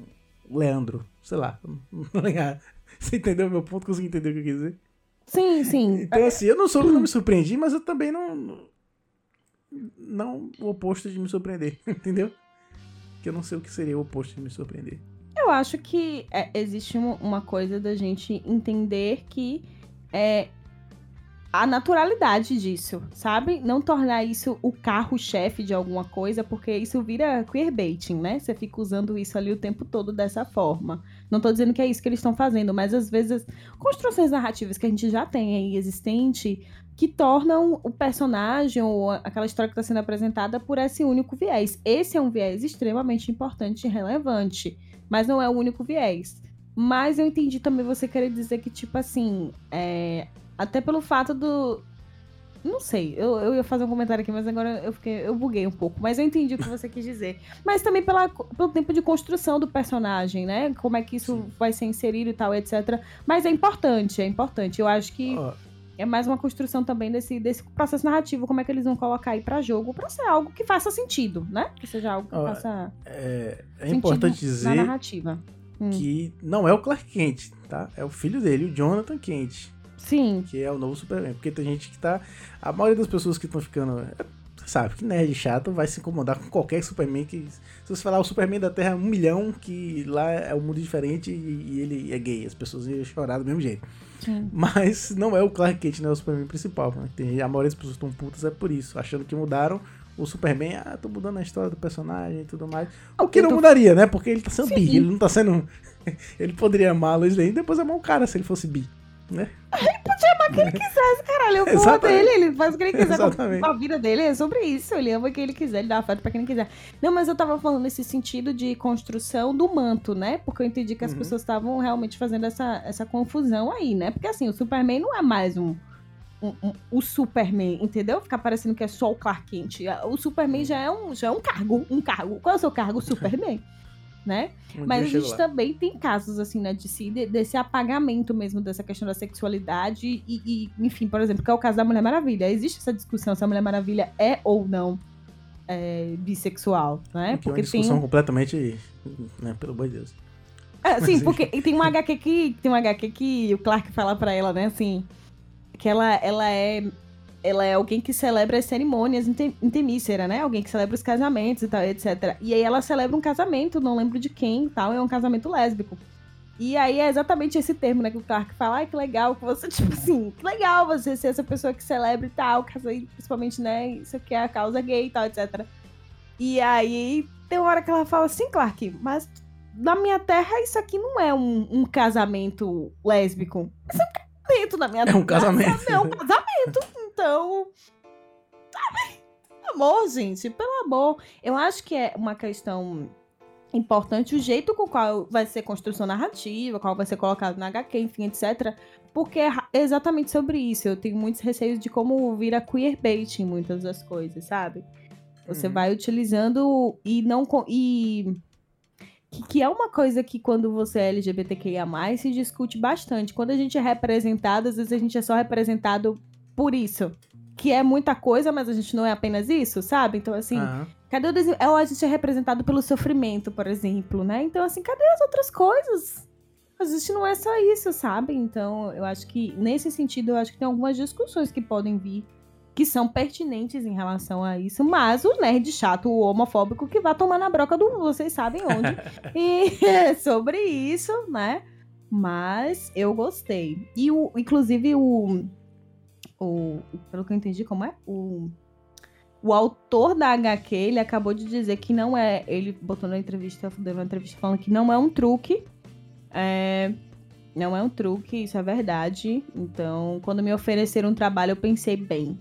Leandro. Sei lá. Você entendeu o meu ponto? Conseguiu entender o que eu quis dizer? Sim, sim. Então, assim, eu não sou, não me surpreendi, mas eu também não. Não o oposto de me surpreender, entendeu? Que eu não sei o que seria o oposto de me surpreender. Eu acho que é, existe uma coisa da gente entender que é a naturalidade disso, sabe? Não tornar isso o carro-chefe de alguma coisa, porque isso vira queerbaiting, né? Você fica usando isso ali o tempo todo dessa forma. Não tô dizendo que é isso que eles estão fazendo, mas às vezes construções narrativas que a gente já tem aí existente que tornam o personagem ou aquela história que está sendo apresentada por esse único viés. Esse é um viés extremamente importante e relevante mas não é o único viés. Mas eu entendi também você querer dizer que, tipo assim, é, até pelo fato do. Não sei, eu, eu ia fazer um comentário aqui, mas agora eu fiquei, eu buguei um pouco. Mas eu entendi o que você quis dizer. Mas também pela, pelo tempo de construção do personagem, né? Como é que isso Sim. vai ser inserido e tal, etc. Mas é importante, é importante. Eu acho que Ó, é mais uma construção também desse, desse processo narrativo, como é que eles vão colocar aí pra jogo, pra ser algo que faça sentido, né? Que seja algo que faça é, é importante na dizer narrativa. Hum. que não é o Clark Kent, tá? É o filho dele, o Jonathan Kent, Sim, que é o novo Superman. Porque tem gente que tá. A maioria das pessoas que estão ficando. é, Sabe, que nerd chato vai se incomodar com qualquer Superman que. Se você falar o Superman da Terra é um milhão, que lá é um mundo diferente e, ele é gay, as pessoas iam chorar do mesmo jeito. sim. Mas não é o Clark Kent, não é o Superman principal. Né? Tem, a maioria das pessoas estão putas é por isso, achando que mudaram o Superman. Ah, tô mudando a história do personagem e tudo mais. O que não tô- mudaria, né? Porque ele tá sendo Sim. bi, ele não tá sendo. ele poderia amar a Lois Lane e depois amar um cara se ele fosse bi. Né? Caralho, eu Exatamente. dele, ele faz o que ele quiser com Exatamente. a vida dele, é sobre isso. Ele ama quem ele quiser, ele dá afeto pra quem ele quiser. Não, mas eu tava falando nesse sentido de construção do manto, né? Porque eu entendi que as Uhum. pessoas estavam realmente fazendo essa, essa confusão aí, né? Porque assim, o Superman não é mais um. um- um- o Superman, entendeu? Ficar parecendo que é só o Clark Kent. O Superman já é um, já é um cargo, um cargo. Qual é o seu cargo? Superman, né? Um Mas a gente lá. também tem casos, assim, né, de desse apagamento mesmo dessa questão da sexualidade e, e, enfim, por exemplo, que é o caso da Mulher Maravilha. Existe essa discussão se a Mulher Maravilha é ou não é, bissexual, né? Que é uma Porque tem discussão um... completamente. Né, pelo amor de Deus. É, sim, porque tem um HQ que tem um HQ que o Clark fala pra ela, né, assim, que ela, ela é ela é alguém que celebra as cerimônias inte- intemícera, né? Alguém que celebra os casamentos e tal, etc. E aí ela celebra um casamento, não lembro de quem e tal, é um casamento lésbico. E aí é exatamente esse termo, né, que o Clark fala, ai, que legal que você, tipo assim, que legal você ser essa pessoa que celebra e tal, principalmente, né, isso aqui é a causa gay e tal, etc. E aí tem uma hora que ela fala assim, Clark, mas na minha terra isso aqui não é um, um casamento lésbico. Isso é um casamento na minha É um casamento. É um casamento, então... sabe? Amor, gente, pelo amor. Eu acho que é uma questão importante o jeito com qual vai ser construção narrativa, qual vai ser colocado na HQ, enfim, etc. Porque é ra- exatamente sobre isso. Eu tenho muitos receios de como vira queerbait em muitas das coisas, sabe? Você Uhum. vai utilizando e não e que, que é uma coisa que quando você é LGBTQIA+, se discute bastante. Quando a gente é representado, às vezes a gente é só representado por isso. Que é muita coisa, mas a gente não é apenas isso, sabe? Então, assim, Aham. Cadê o desenho? É, a gente é representado pelo sofrimento, por exemplo, né? Então, assim, cadê as outras coisas? A gente não é só isso, sabe? Então, eu acho que, nesse sentido, eu acho que tem algumas discussões que podem vir que são pertinentes em relação a isso, mas o nerd chato, o homofóbico que vai tomar na broca do vocês sabem onde. e é sobre isso, né? Mas eu gostei. E o, inclusive o, o pelo que eu entendi, como é? O o autor da HQ, ele acabou de dizer que não é. Ele botou na entrevista, deu uma entrevista falando que não é um truque. É, não é um truque, isso é verdade. Então, quando me ofereceram um trabalho, eu pensei bem.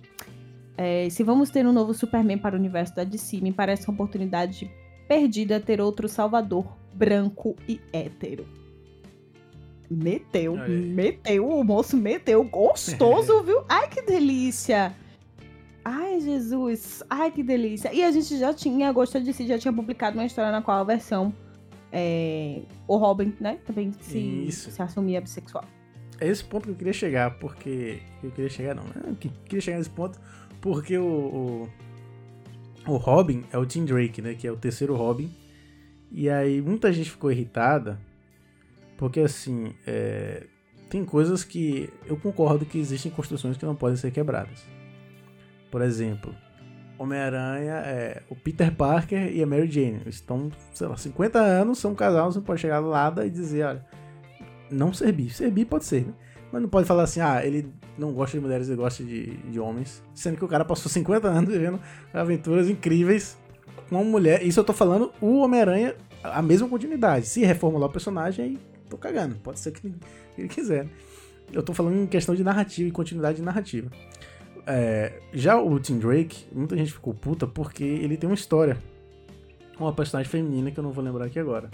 É, se vamos ter um novo Superman para o universo da DC, me parece uma oportunidade perdida ter outro Salvador branco e hétero. Meteu, meteu, o moço meteu, gostoso, viu? Ai, que delícia! Ai, Jesus! Ai, que delícia! E a gente já tinha, Agosto de Si já tinha publicado uma história na qual a versão é, o Robin, né? Também se, se assumia bissexual. É esse ponto que eu queria chegar, porque. Eu queria chegar, não. Eu queria chegar nesse ponto porque o, o, o Robin é o Tim Drake, né? Que é o terceiro Robin. E aí muita gente ficou irritada. Porque assim. É, tem coisas que eu concordo que existem construções que não podem ser quebradas. Por exemplo, Homem-Aranha, é, o Peter Parker e a Mary Jane estão, sei lá, 50 anos, são casal, você pode chegar lado e dizer, olha, não ser bi. Ser bi pode ser, né? Mas não pode falar assim, ah, ele não gosta de mulheres, ele gosta de, de homens. Sendo que o cara passou 50 anos vivendo aventuras incríveis com uma mulher. Isso eu tô falando o Homem-Aranha, a mesma continuidade. Se reformular o personagem, aí tô cagando. Pode ser que ele quiser. Eu tô falando em questão de narrativa e continuidade de narrativa. É, já o Tim Drake, muita gente ficou puta porque ele tem uma história uma personagem feminina que eu não vou lembrar aqui agora.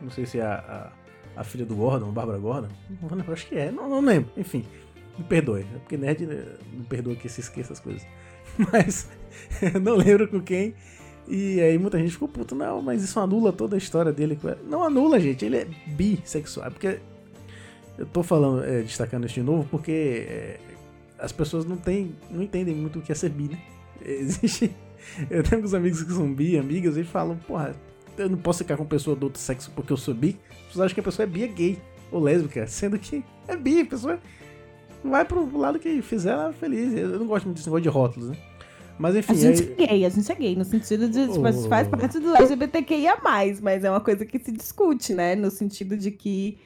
Não sei se é a, a, a filha do Gordon, Bárbara Gordon. Não vou lembrar, acho que é, não, não lembro. Enfim, me perdoe, é porque nerd não né, perdoa que se esqueça as coisas. Mas não lembro com quem. E aí muita gente ficou puta, não, mas isso anula toda a história dele. Não anula, gente, ele é bissexual. É porque eu tô falando, é, destacando isso de novo, porque é, as pessoas não, tem, não entendem muito o que é ser bi, né? Existe. Eu tenho alguns amigos que são bi, amigas, e falam, porra, eu não posso ficar com pessoa do outro sexo porque eu sou bi. As pessoas acham que a pessoa é bi, é gay ou lésbica, sendo que é bi, a pessoa vai pro lado que fizer ela feliz. Eu não gosto muito desse negócio de rótulos, né? Mas enfim. A gente aí... é gay, a gente é gay, no sentido de. Tipo, oh. faz parte do LGBTQIA, mas é uma coisa que se discute, né? No sentido de que.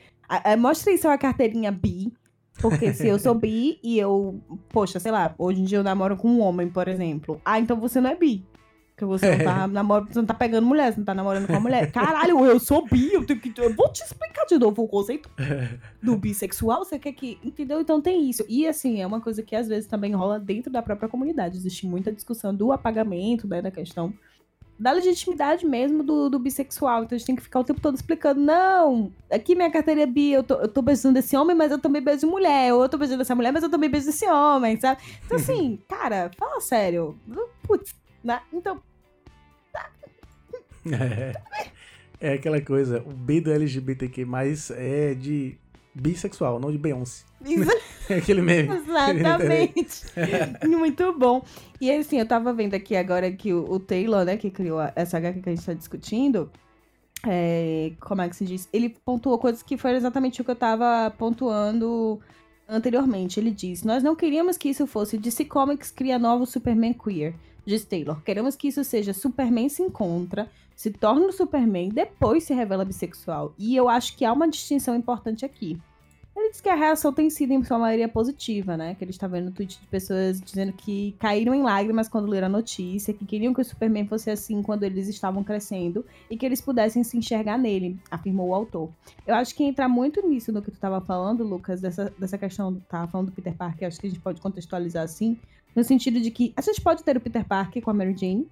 mostra aí sua carteirinha bi. Porque se eu sou bi e eu, poxa, sei lá, hoje em dia eu namoro com um homem, por exemplo. Ah, então você não é bi. Porque você não tá namorando, você não tá pegando mulher, você não tá namorando com a mulher. Caralho, eu sou bi, eu tenho que. Eu vou te explicar de novo o conceito do bissexual. Você quer que. Entendeu? Então tem isso. E assim, é uma coisa que às vezes também rola dentro da própria comunidade. Existe muita discussão do apagamento, né, da questão da legitimidade mesmo do, do bissexual. Então a gente tem que ficar o tempo todo explicando: não, aqui minha carteira é bi, eu tô, eu tô beijando esse homem, mas eu também beijo mulher. Ou eu tô beijando essa mulher, mas eu também beijo esse homem, sabe? Então, assim, cara, fala sério. Putz, né? Então. É, é aquela coisa, o B do LGBTQ é de bissexual, não de Beyoncé. É aquele meme. Exatamente. Muito bom. E assim, eu tava vendo aqui agora que o, o Taylor, né, que criou essa HQ que a gente tá discutindo, é, como é que se diz? Ele pontuou coisas que foram exatamente o que eu tava pontuando anteriormente. Ele diz: Nós não queríamos que isso fosse DC Comics cria novo Superman queer. Diz Taylor: Queremos que isso seja Superman se encontra, se torna o Superman, depois se revela bissexual. E eu acho que há uma distinção importante aqui. Ele diz que a reação tem sido, em sua maioria, positiva, né? Que ele está vendo tweet de pessoas dizendo que caíram em lágrimas quando leram a notícia, que queriam que o Superman fosse assim quando eles estavam crescendo e que eles pudessem se enxergar nele, afirmou o autor. Eu acho que entra muito nisso no que tu estava falando, Lucas, dessa, dessa questão, tava falando do Peter Parker, acho que a gente pode contextualizar assim, no sentido de que a gente pode ter o Peter Parker com a Mary Jane,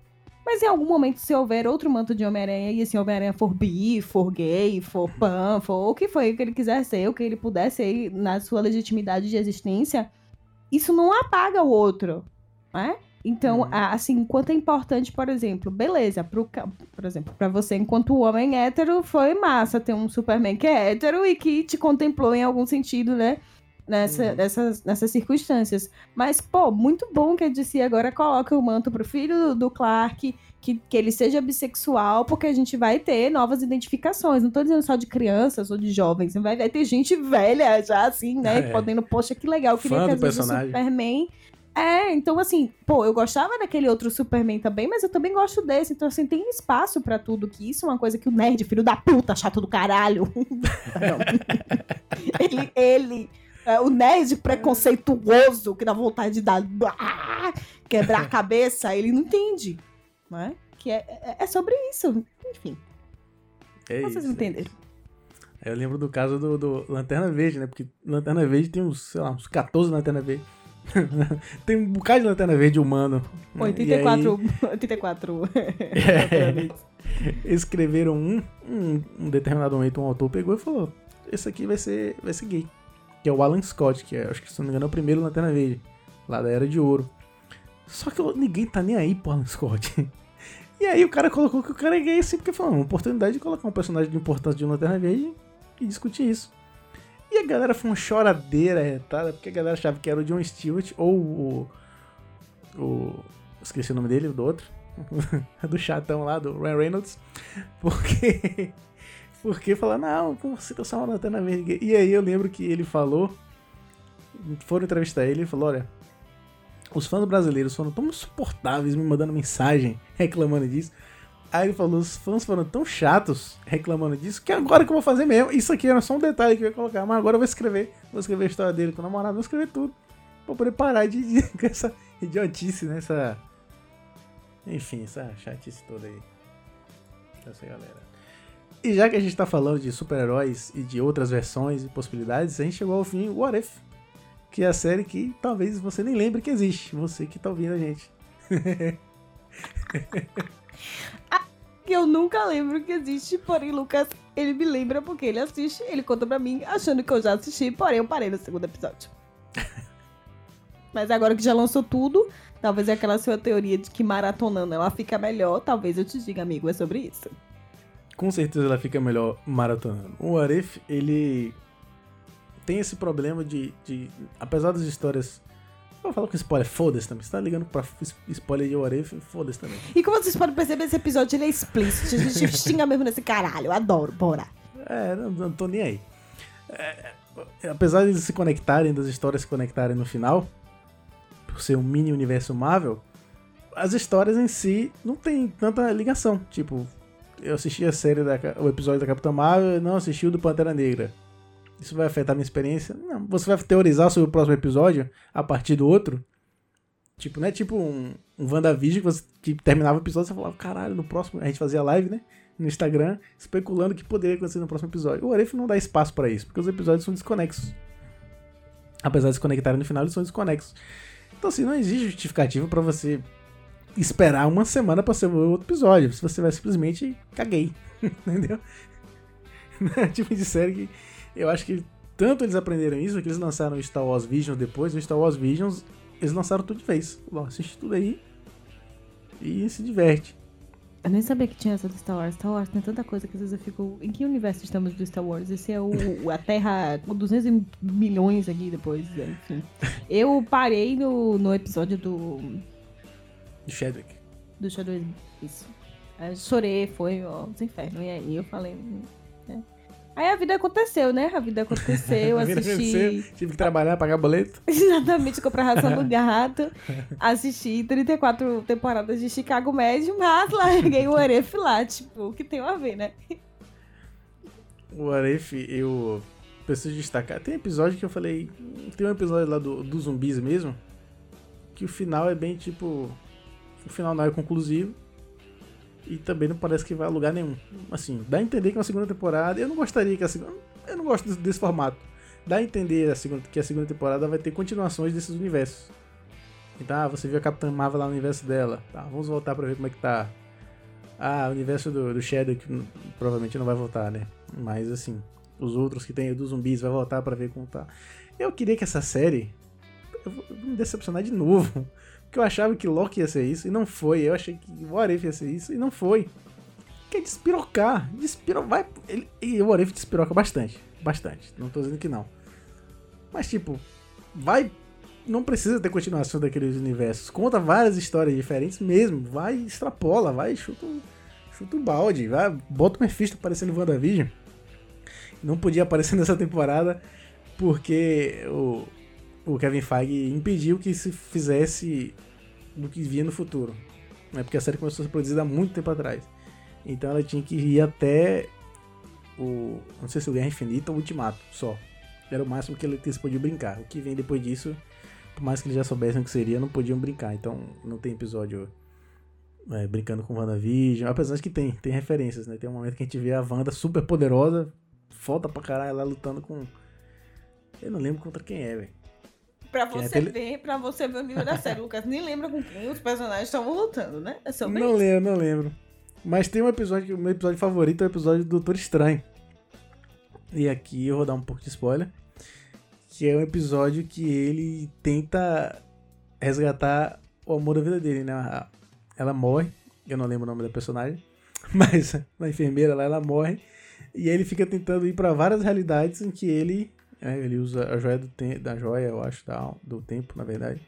mas em algum momento, se houver outro manto de Homem-Aranha e esse Homem-Aranha for bi, for gay, for pan, for o que foi que ele quiser ser, o que ele puder ser na sua legitimidade de existência, isso não apaga o outro, né? Então, uhum. assim, quanto é importante, por exemplo, beleza, pro, por exemplo, para você, enquanto homem hétero, foi massa ter um Superman que é hétero e que te contemplou em algum sentido, né? Nessa, nessas, nessas circunstâncias. Mas, pô, muito bom que a DC agora coloque o manto pro filho do, Clark, que, que ele seja bissexual, porque a gente vai ter novas identificações. Não tô dizendo só de crianças ou de jovens, vai, vai ter gente velha já, assim, né? É. Podendo, poxa, que legal, queria Fã que às vezes o. Superman. É, então assim, pô, eu gostava daquele outro Superman também, mas eu também gosto desse. Então, assim, tem espaço pra tudo, que isso é uma coisa que o nerd, filho da puta, chato do caralho. Ele, ele é, o nerd preconceituoso que dá vontade de dar. ah, quebrar a cabeça, ele não entende. Né? Que é, é, é sobre isso. Enfim, É vocês isso. entenderam. Eu lembro do caso do, do Lanterna Verde, né? Porque Lanterna Verde tem uns, sei lá, uns 14 Lanterna Verde. tem um bocado de Lanterna Verde humano. né? 84. 84. E aí, escreveram um, um, um determinado momento, um autor pegou e falou: Esse aqui vai ser, vai ser gay. Que é o Alan Scott, que é, acho que se não me engano é o primeiro Lanterna Verde, lá da Era de Ouro. Só que ninguém tá nem aí pro Alan Scott. E aí o cara colocou que o cara é gay assim, porque falou, uma oportunidade de colocar um personagem de importância de um Lanterna Verde e discutir isso. E a galera foi uma choradeira retada, porque a galera achava que era o John Stewart ou o. o esqueci o nome dele, do outro. do chatão lá, do Ryan Reynolds. Porque. Porque falar, não, como você tá só lanterna verde gay? E aí eu lembro que ele falou. Foram entrevistar ele e falou: olha. Os fãs brasileiros foram tão insuportáveis me mandando mensagem reclamando disso. Aí ele falou: os fãs foram tão chatos reclamando disso que agora que eu vou fazer mesmo. Isso aqui era só um detalhe que eu ia colocar, mas agora eu vou escrever. Vou escrever a história dele com o namorado, vou escrever tudo. Pra poder parar de, de com essa idiotice, né? Essa. Enfim, essa chatice toda aí. Essa galera. E já que a gente tá falando de super-heróis e de outras versões e possibilidades, a gente chegou ao fim What If, que é a série que talvez você nem lembre que existe, você que tá ouvindo a gente. que eu nunca lembro que existe, porém Lucas, ele me lembra porque ele assiste, ele conta pra mim, achando que eu já assisti, porém eu parei no segundo episódio. Mas agora que já lançou tudo, talvez é aquela sua teoria de que maratonando ela fica melhor, talvez eu te diga, amigo, é sobre isso. Com certeza ela fica melhor maratonando. O What If, ele tem esse problema de, de apesar das histórias eu falo com spoiler, foda-se também. Você tá ligando pra spoiler de If, foda-se também. E como vocês podem perceber, esse episódio ele é explícito, a gente xinga mesmo nesse caralho, eu adoro, bora. É, não, não tô nem aí. É, apesar de eles se conectarem, das histórias se conectarem no final, por ser um mini universo Marvel, as histórias em si não tem tanta ligação. Tipo, eu assisti a série, da, o episódio da Capitã Marvel e não assisti o do Pantera Negra. Isso vai afetar minha experiência? Não. Você vai teorizar sobre o próximo episódio a partir do outro? Tipo, não é tipo um, um WandaVision que você terminava o episódio e você falava, caralho, no próximo. A gente fazia live, né? No Instagram, especulando o que poderia acontecer no próximo episódio. O Aref não dá espaço pra isso, porque os episódios são desconexos. Apesar de se conectarem no final, eles são desconexos. Então, assim, não existe justificativa pra você esperar uma semana pra ser o outro episódio. Se você vai simplesmente caguei. Entendeu? É tipo de série que eu acho que tanto eles aprenderam isso que eles lançaram o Star Wars Visions depois. O Star Wars Visions, eles lançaram tudo de vez. Bom, assiste tudo aí e se diverte. Eu nem sabia que tinha essa do Star Wars. Star Wars tem tanta coisa que às vezes eu fico. Em que universo estamos do Star Wars? Esse é o, a Terra com 200 milhões aqui depois, enfim. Eu parei no, no episódio do. De Chadwick. do Shadow Isso. Aí eu chorei, foi, ó, os infernos. E aí eu falei. né? Aí a vida aconteceu, né? A vida aconteceu, eu A vida assisti. aconteceu, Tive que trabalhar, pagar boleto. Exatamente, comprar ração do gato. Assisti 34 temporadas de Chicago Med, mas larguei o Aref lá, tipo, o que tem a ver, né? O Aref, eu preciso destacar. Tem episódio que eu falei. Tem um episódio lá do, dos zumbis mesmo. Que o final é bem tipo. O final não é conclusivo. E também não parece que vai a lugar nenhum. Assim, dá a entender que é uma segunda temporada. Eu não gostaria que a segunda. Eu não gosto desse, desse formato. Dá a entender a segunda, que a segunda temporada vai ter continuações desses universos. Então, ah, você viu a Capitã Marvel lá no universo dela. Tá, vamos voltar pra ver como é que tá. Ah, o universo do, do Shadow que provavelmente não vai voltar, né? Mas assim, os outros que tem dos zumbis vai voltar pra ver como tá. Eu queria que essa série eu vou me decepcionar de novo. Porque eu achava que Loki ia ser isso e não foi. Eu achei que o What If ia ser isso e não foi. Que é despirocar. Despiro... Vai... Ele... E o What If despiroca bastante. Bastante. Não tô dizendo que não. Mas, tipo, vai. Não precisa ter continuação daqueles universos. Conta várias histórias diferentes mesmo. Vai, extrapola, vai, chuta, um- chuta o balde. Vai, bota o Mephisto aparecendo no WandaVision. Não podia aparecer nessa temporada porque o, o Kevin Feige impediu que se fizesse do que via no futuro. Né? Porque a série começou a ser produzida há muito tempo atrás. Então ela tinha que ir até o. Não sei se o Guerra Infinita ou o Ultimato, só. Era o máximo que eles podiam brincar. O que vem depois disso, por mais que eles já soubessem o que seria, não podiam brincar. Então não tem episódio é, brincando com WandaVision. Apesar de que tem, tem referências, né? Tem um momento que a gente vê a Wanda super poderosa, falta pra caralho lá lutando com. Eu não lembro contra quem é, velho. Pra é você tele- ver, pra você ver o nível da série, Lucas. Nem lembra com quem os personagens estavam lutando, né? É sobre Não lembro, não lembro. Mas tem um episódio que o meu episódio favorito é o episódio do Doutor Estranho. E aqui eu vou dar um pouco de spoiler. Que é um episódio que ele tenta resgatar o amor da vida dele, né? Ela morre, eu não lembro o nome da personagem, mas a enfermeira lá, ela morre. E aí ele fica tentando ir pra várias realidades em que ele. É, ele usa a joia do tempo. Da joia, eu acho, da, do tempo, na verdade.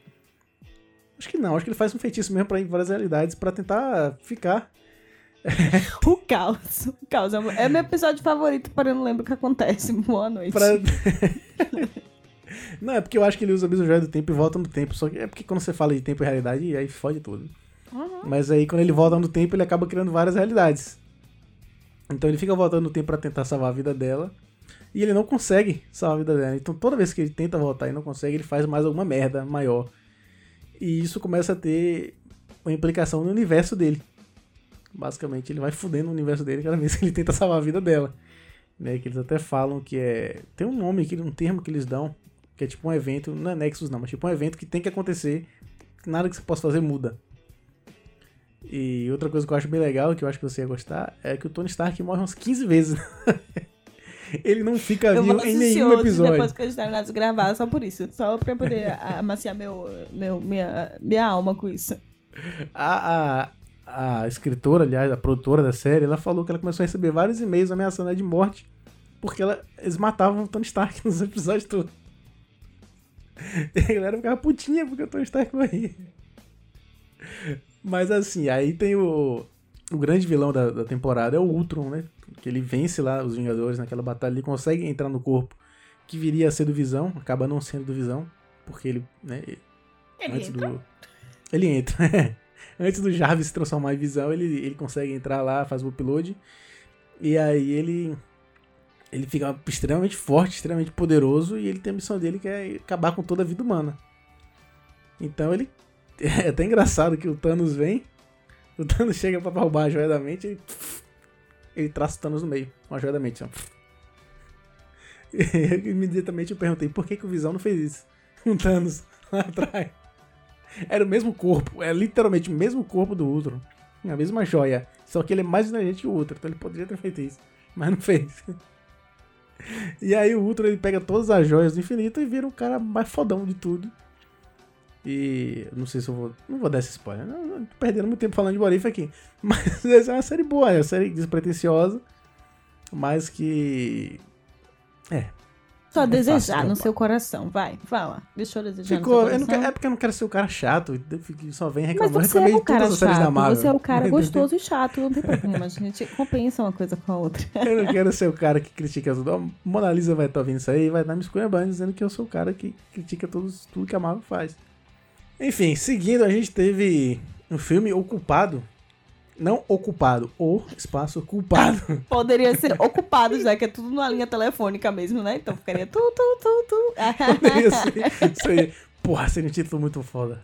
Acho que não, acho que ele faz um feitiço mesmo pra ir em várias realidades pra tentar ficar. O caos. O caos. É É meu episódio favorito, porém eu não lembro o que acontece. Boa noite. Pra... não, é porque eu acho que ele usa a mesma joia do tempo e volta no tempo. Só que é porque quando você fala de tempo e realidade, aí fode tudo. Uhum. Mas aí quando ele volta no tempo, ele acaba criando várias realidades. Então ele fica voltando no tempo pra tentar salvar a vida dela. E ele não consegue salvar a vida dela. Então toda vez que ele tenta voltar e não consegue, ele faz mais alguma merda maior. E isso começa a ter uma implicação no universo dele. Basicamente, ele vai fudendo o universo dele cada vez que ele tenta salvar a vida dela. Né, que eles até falam que é. Tem um nome, um termo que eles dão, que é tipo um evento, não é Nexus não, mas tipo um evento que tem que acontecer, nada que você possa fazer muda. E outra coisa que eu acho bem legal, que eu acho que você ia gostar, é que o Tony Stark morre umas 15 vezes. Ele não fica vivo em nenhum episódio. depois que a gente terminar de gravar, só por isso. Só pra poder amaciar meu, meu, minha, minha alma com isso. A, a, a escritora, aliás, a produtora da série, ela falou que ela começou a receber vários e-mails ameaçando ela de morte porque ela, eles matavam o Tony Stark nos episódios todos. E a galera ficava putinha porque o Tony Stark morria. Mas assim, aí tem o, o grande vilão da, da temporada é o Ultron, né? Que ele vence lá os Vingadores naquela batalha, ele consegue entrar no corpo que viria a ser do Visão, acaba não sendo do Visão, porque ele, né, Ele antes entra. do. Ele entra. é. antes do Jarvis se transformar em visão, ele, ele consegue entrar lá, faz o upload. E aí ele. Ele fica extremamente forte, extremamente poderoso. E ele tem a missão dele que é acabar com toda a vida humana. Então ele. É até engraçado que o Thanos vem. O Thanos chega pra roubar a joia da mente. Ele, ele traça o Thanos no meio. Com a joia da mente. Assim, e imediatamente eu perguntei por que, que o Visão não fez isso. Um Thanos lá atrás. Era o mesmo corpo, é literalmente o mesmo corpo do Ultron. A mesma joia. Só que ele é mais inteligente que o Ultron, então ele poderia ter feito isso. Mas não fez. E aí o Ultron ele pega todas as joias do infinito e vira o cara mais fodão de tudo. E não sei se eu vou. Não vou dar esse spoiler. Não, não, tô perdendo muito tempo falando de What If aqui. Mas essa é uma série boa, é uma série despretensiosa. Mas que. É, Só É desejar no seu coração. Vai, fala. Deixa eu desejar Ficou. no seu eu não coração. quero- é porque eu não quero ser o cara chato. Só vem Mas reclamando. você é Reclamei o de todas cara as séries da chato. Marvel. Você é o cara gostoso e chato. Não tem problema. A gente compensa uma coisa com a outra. Eu não quero ser o cara que critica tudo. Mona Lisa vai estar ouvindo isso aí e vai estar me esculhambando dizendo que eu sou o cara que critica todos, tudo que a Marvel faz. Enfim, seguindo, a gente teve um filme ocupado. Não ocupado, o espaço ocupado. Poderia ser ocupado, já que é tudo numa linha telefônica mesmo, né? Então ficaria tu, tu, tu, tu. Poderia ser- seria- porra, seria um título muito foda.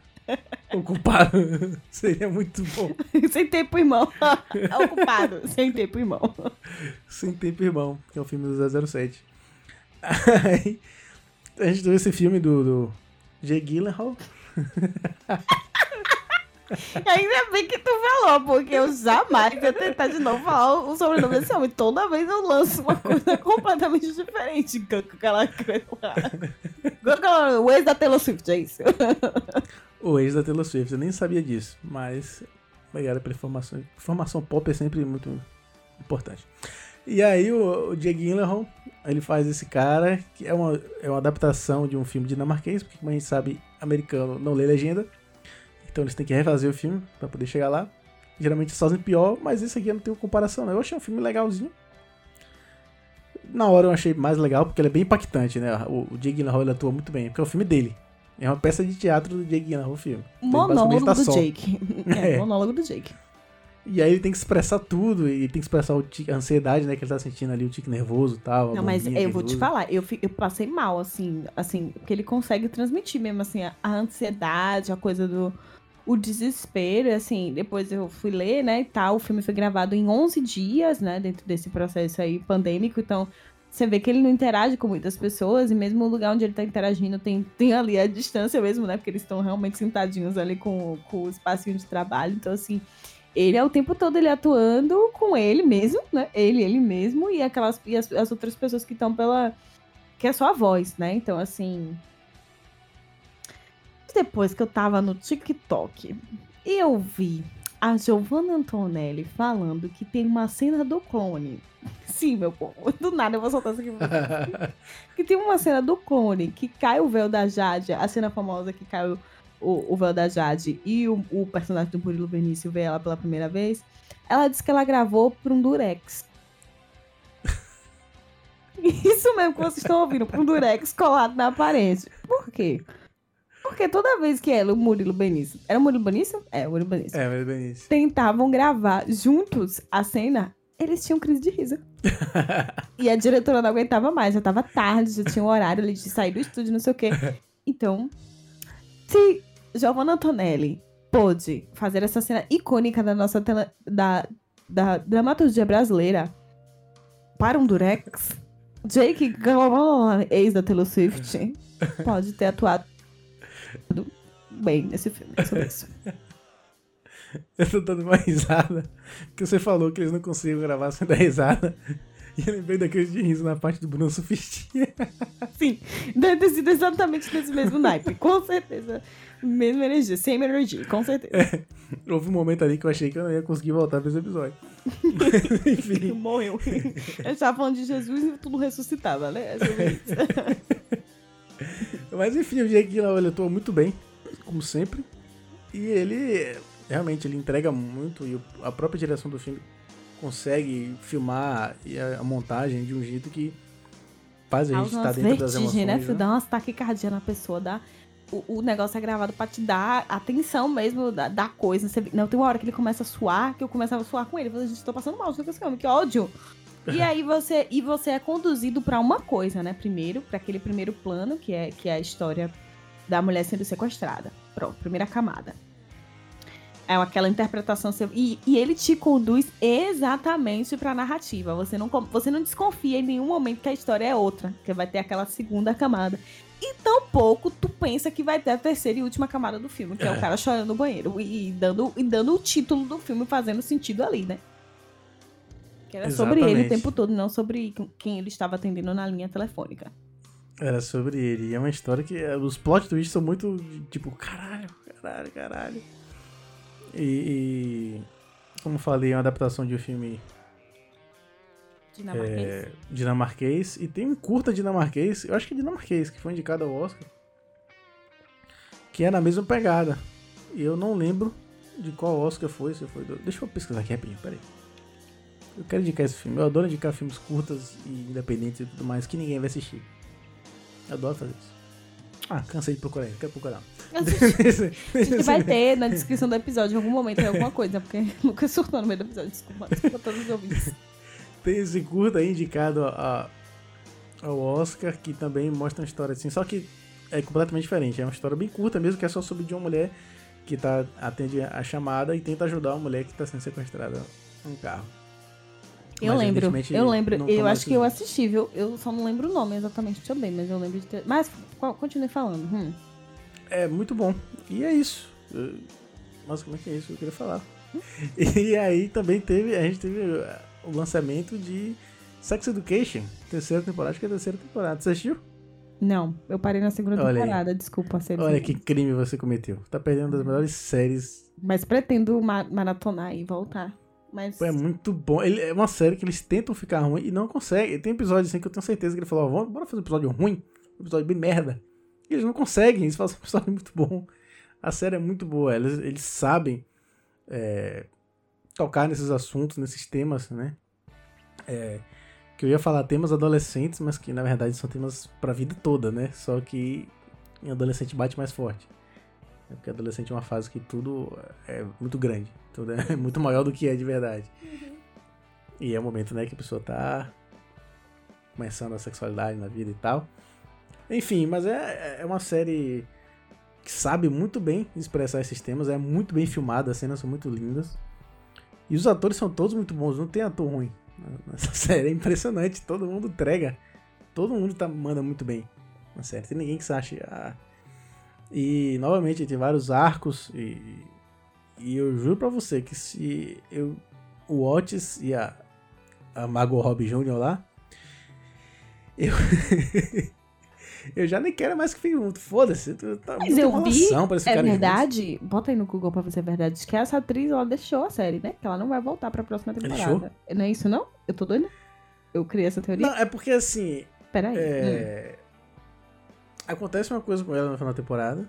Ocupado. seria muito bom. Sem tempo, irmão. Ocupado. Sem tempo, irmão. Sem Tempo Irmão, que é o filme do 007. Aí, a gente teve esse filme do, do Jay Gyllenhaal. Ainda bem que tu falou, porque eu jamais ia tentar de novo falar o sobrenome desse homem. Toda vez eu lanço uma coisa completamente diferente. O ex da Taylor Swift, é isso. O ex da Taylor Swift, eu nem sabia disso, mas obrigado pela informação. Informação pop é sempre muito importante. E aí o, o Jake Gyllenhaal, ele faz esse cara, que é uma, é uma adaptação de um filme dinamarquês, porque como a gente sabe, americano não lê legenda. Então eles têm que refazer o filme pra poder chegar lá. Geralmente eles fazem pior, mas esse aqui eu não tenho comparação não. Eu achei um filme legalzinho. Na hora eu achei mais legal, porque ele é bem impactante, né? O, o Jake Gyllenhaal ele atua muito bem, porque é o filme dele. É uma peça de teatro do Jake Gyllenhaal, o filme. Monólogo tá do só. Jake. É, É. monólogo do Jake. E aí ele tem que expressar tudo, e tem que expressar o tique- a ansiedade, né, que ele tá sentindo ali, o tique nervoso e tal. Não, mas eu vou te falar, eu, eu passei mal, assim, assim, porque ele consegue transmitir mesmo, assim, a, a ansiedade, a coisa do o desespero, assim, depois eu fui ler, né, e tal, o filme foi gravado em 11 dias, né, dentro desse processo aí pandêmico, então você vê que ele não interage com muitas pessoas, e mesmo o lugar onde ele tá interagindo tem, tem ali a distância mesmo, né, porque eles estão realmente sentadinhos ali com, com o espacinho de trabalho, então, assim, ele é o tempo todo ele atuando com ele mesmo, né? Ele, ele mesmo, e aquelas e as, as outras pessoas que estão pela. que é só a voz, né? Então, assim. Depois que eu tava no TikTok, eu vi a Giovanna Antonelli falando que tem uma cena do clone. Sim, meu povo. Do nada eu vou soltar isso aqui. que tem uma cena do clone que cai o véu da Jade, a cena famosa que cai o, o, o véu da Jade e o, o personagem do Murilo Benício vê ela pela primeira vez. Ela disse que ela gravou por um Durex. Isso mesmo que vocês estão ouvindo, por um Durex colado na parede. Por quê? Porque toda vez que ela e o Murilo Benício. Era o Murilo Benício? É, o Murilo Benício. É, é bem isso. Tentavam gravar juntos a cena, eles tinham crise de riso. E a diretora não aguentava mais, já tava tarde, já tinha um horário ali de sair do estúdio, não sei o quê. Então, se Giovanna Antonelli pôde fazer essa cena icônica da nossa tela, da, da dramaturgia brasileira para um durex, Jake Gyllenhaal, ex da Taylor Swift, pode ter atuado bem nesse filme, é sobre isso. Eu tô dando uma risada, porque você falou que eles não conseguiam gravar sem dar risada. E eu lembrei daqueles de riso na parte do Bruno Sufistinha. Sim, deve ter sido exatamente nesse mesmo naipe, com certeza. Mesma energia, same energy, com certeza. Houve um momento ali que eu achei que eu não ia conseguir voltar pra esse episódio. Enfim. Morreu. A gente tava falando de Jesus e tudo ressuscitava, né? É. Mas enfim, o Jake Gyllenhaal ele atua muito bem, como sempre. E ele realmente ele entrega muito e a própria direção do filme consegue filmar e a, montagem de um jeito que faz a gente Causa estar umas dentro das emoções. vertigens, né? né? Dá umas taquicardia na pessoa, dá... O, o negócio é gravado pra te dar atenção mesmo da, da coisa. Você, não, tem uma hora que ele começa a suar, que eu começava a suar com ele. Eu falei, gente, tô passando mal, com esse filme, que ódio. E aí você, e você é conduzido pra uma coisa, né? Primeiro, pra aquele primeiro plano, que é, que é a história da mulher sendo sequestrada. Pronto, primeira camada. É aquela interpretação. seu- E, e ele te conduz exatamente pra narrativa. Você não, você não desconfia em nenhum momento que a história é outra, que vai ter aquela segunda camada. E tampouco tu pensa que vai ter a terceira e última camada do filme, que é, o cara chorando no banheiro e dando, e dando o título do filme fazendo sentido ali, né? Que era sobre ele o Exatamente. tempo todo, não sobre quem ele estava atendendo na linha telefônica. Era sobre ele. E é uma história que eh, os plot twists são muito tipo, caralho, caralho, caralho. E, e, como falei, é uma adaptação de um filme Dinamarquês. é, dinamarquês. E tem um curta dinamarquês, eu acho que é dinamarquês, que foi indicado ao Oscar. Que é na mesma pegada. E eu não lembro de qual Oscar foi, se foi do... Deixa eu pesquisar aqui rapidinho, peraí. Eu quero indicar esse filme. Eu adoro indicar filmes curtas e independentes e tudo mais que ninguém vai assistir. Eu adoro fazer isso. Ah, cansei de procurar, quero procurar. A gente vai ter na descrição do episódio em algum momento alguma coisa, porque nunca surtou no meio do episódio. Desculpa, desculpa todos os ouvintes. Tem esse curta aí indicado a, ao Oscar, que também mostra uma história assim, só que é completamente diferente. É uma história bem curta mesmo, que é só sobre de uma mulher que tá, atende a chamada e tenta ajudar uma mulher que tá sendo sequestrada num carro. Eu Mas, lembro, eu lembro. Eu acho que eu assisti, viu? Eu só não lembro o nome exatamente também, mas eu lembro de ter. Mas co- continue falando. Hum. É muito bom. E é isso. Eu- Basicamente é isso que eu queria falar. E aí também teve, a gente teve uh, o lançamento de Sex Education, terceira temporada, acho que é a terceira temporada. Você assistiu? Não, eu parei na segunda Olha aí. temporada, desculpa. Ser Olha que crime você cometeu. Tá perdendo uma das melhores séries Mas pretendo ma- maratonar e voltar. Mas. Pô, é muito bom. Ele, é uma série que eles tentam ficar ruim e não conseguem. Tem episódios assim que eu tenho certeza que ele falou: vamos, bora fazer um episódio ruim, um episódio bem merda. E eles não conseguem, eles fazem um episódio muito bom. A série é muito boa, eles, eles sabem é, tocar nesses assuntos, nesses temas, né? É, que eu ia falar temas adolescentes, mas que na verdade são temas pra vida toda, né? Só que em adolescente bate mais forte. É porque adolescente é uma fase que tudo é muito grande, tudo é muito maior do que é de verdade. E é o momento, né, que a pessoa tá começando a sexualidade na vida e tal. Enfim, mas é, é uma série que sabe muito bem expressar esses temas, é muito bem filmada, as cenas são muito lindas. E os atores são todos muito bons, não tem ator ruim nessa série. É impressionante, todo mundo entrega. Todo mundo tá, manda muito bem na série. Tem ninguém que se ache. Ah. E novamente tem vários arcos e, e eu juro pra você que se eu o Otis e a, a Mago Robbie Jr. lá eu eu já nem quero mais que fique junto. Foda-se. Tá Mas eu vi, é verdade, juntos. bota aí no Google pra ver se é verdade, que essa atriz, ela deixou a série, né? Que ela não vai voltar pra próxima temporada. Deixou? Não é isso, não? Eu tô doida? Eu criei essa teoria? Não, é porque assim... Peraí. É... Hum. Acontece uma coisa com ela no final da temporada.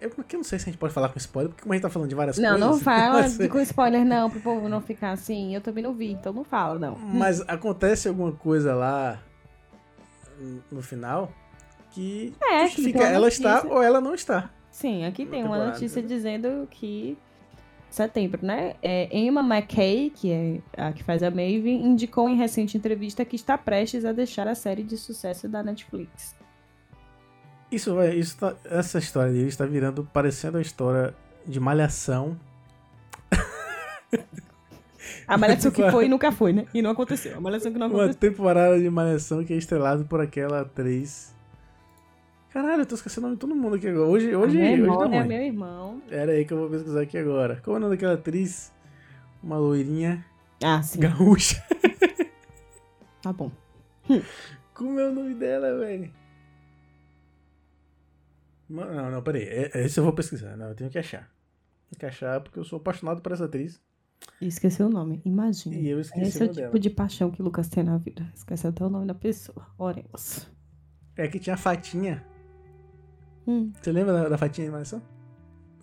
Eu, eu não sei se a gente pode falar com spoiler, porque como a gente tá falando de várias não, coisas... Não, não fala mas... com spoiler não, pro povo não ficar assim. Eu também não vi, então não fala, não. Mas acontece alguma coisa lá no final que é, justifica ela está ou ela não está. Sim, aqui tem uma notícia dizendo que setembro, né? É, Emma McKay, que é a que faz a Maeve, indicou em recente entrevista que está prestes a deixar a série de sucesso da Netflix. Isso vai, isso tá, essa história dele está virando parecendo a história de Malhação. A Malhação que foi e nunca foi, né? E não aconteceu. A Malhação que não aconteceu. Uma temporada de Malhação que é estrelada por aquela atriz. Caralho, eu tô esquecendo o nome de todo mundo aqui agora. Hoje, hoje, a hoje memória é meu irmão. Era aí que eu vou pesquisar aqui agora. Qual é o nome daquela atriz? Uma loirinha. Ah, sim. Gaúcha. Tá bom. Como é o nome dela, velho? Não, não, peraí. É, esse eu vou pesquisar. Não, eu tenho que achar. Tenho que achar porque eu sou apaixonado por essa atriz. E esqueceu o nome, imagina. E eu esqueci Esse é o tipo dela. de paixão que o Lucas tem na vida. Esqueceu até o nome da pessoa. Oremos. É que tinha a Fatinha. Hum. Você lembra da, da Fatinha de Malhação?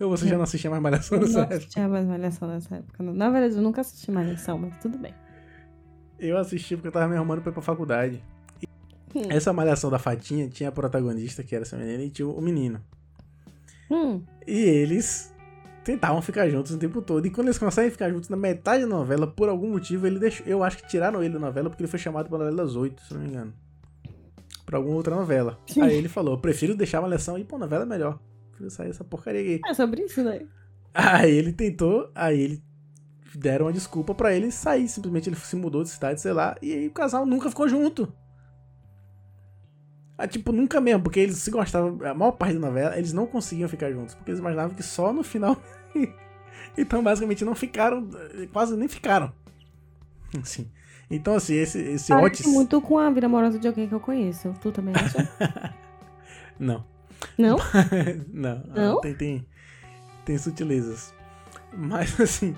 Ou você já não assistia mais Malhação nessa época? Eu não assistia mais Malhação nessa época. Na verdade, eu nunca assisti Malhação, mas tudo bem. Eu assisti porque eu tava me arrumando pra ir pra faculdade. Hum. Essa Malhação da Fatinha tinha a protagonista, que era essa menina, e tinha o menino. Hum. E eles tentavam ficar juntos o tempo todo. E quando eles começaram a ficar juntos na metade da novela, por algum motivo, ele deixou. Eu acho que tiraram ele da novela porque ele foi chamado pra novela das oito, se não me engano. Pra alguma outra novela. Sim. Aí ele falou: eu prefiro deixar uma lição e, pô, novela é melhor. Prefiro sair dessa porcaria aí. É sobre isso, né? Aí ele tentou, aí ele deram uma desculpa pra ele sair. Simplesmente ele se mudou de cidade, sei lá. E aí o casal nunca ficou junto. Ah, tipo, nunca mesmo, porque eles se gostavam, a maior parte da novela, eles não conseguiam ficar juntos, porque eles imaginavam que só no final. então, basicamente, não ficaram, quase nem ficaram. Assim. Então, assim, esse, esse Parece Otis. muito com a vida amorosa de alguém que eu conheço. Tu também acha? não. Não? não. Não? Tem, tem, tem sutilezas. Mas, assim,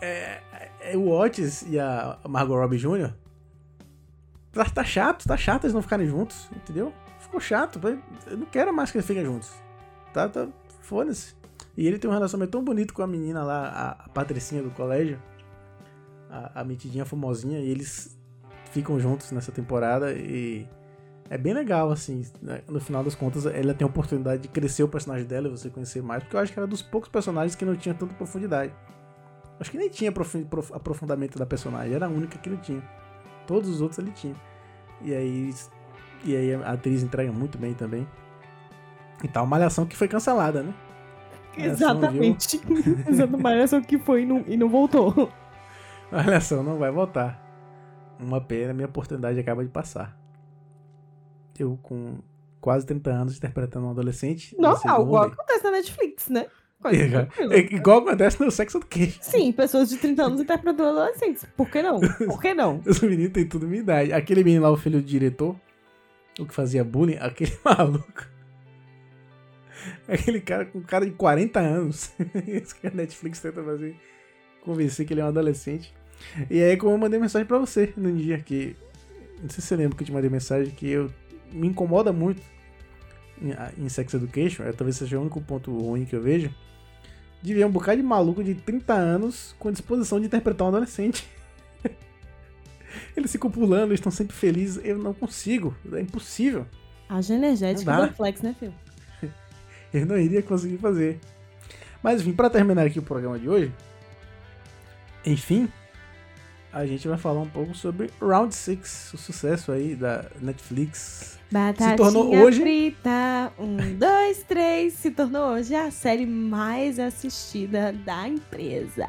é, é, o Otis e a Margot Robbie Jr. Tá, tá chato, tá chato eles não ficarem juntos, entendeu? Ficou chato. Eu não quero mais que eles fiquem juntos. Tá, tá, foda-se. E ele tem um relacionamento tão bonito com a menina lá, a, a Patricinha do colégio. A, a metidinha famosinha. E eles ficam juntos nessa temporada e é bem legal, assim. né? No final das contas, ela tem a oportunidade de crescer o personagem dela e você conhecer mais, porque eu acho que era dos poucos personagens que não tinha tanta profundidade. Acho que nem tinha profu- prof- aprofundamento da personagem, era a única que não tinha. Todos os outros ele tinha. E aí, e aí a atriz entrega muito bem também. E tal, Malhação que foi cancelada, né? Exatamente. Exato, Malhação que foi e não, e não voltou. Malhação não vai voltar. Uma pena, minha oportunidade acaba de passar. Eu com quase 30 anos interpretando um adolescente. Vão igual acontece na Netflix, né? É igual acontece no Sex Education. Sim, pessoas de 30 anos interpretando adolescentes. Por que não? Por que não? Os meninos têm tudo minha idade. Aquele menino lá, o filho do diretor, o que fazia bullying, aquele maluco. Aquele cara com cara de 40 anos. Isso que a Netflix tenta fazer. convencer que ele é um adolescente. E aí, como eu mandei mensagem pra você no dia que. Não sei se você lembra que eu te mandei mensagem que eu me incomoda muito em, em Sex Education, é, talvez seja o único ponto ruim que eu vejo, de ver um bocado de maluco de 30 anos com disposição de interpretar um adolescente. Eles ficam pulando, eles estão sempre felizes. Eu não consigo, é impossível. A energética do Flex, né, filho? Eu não iria conseguir fazer. Mas enfim, para terminar aqui o programa de hoje, enfim, a gente vai falar um pouco sobre Round 6, o sucesso aí da Netflix. Batatinha tornou hoje- frita, um, dois, três, se tornou hoje a série mais assistida da empresa.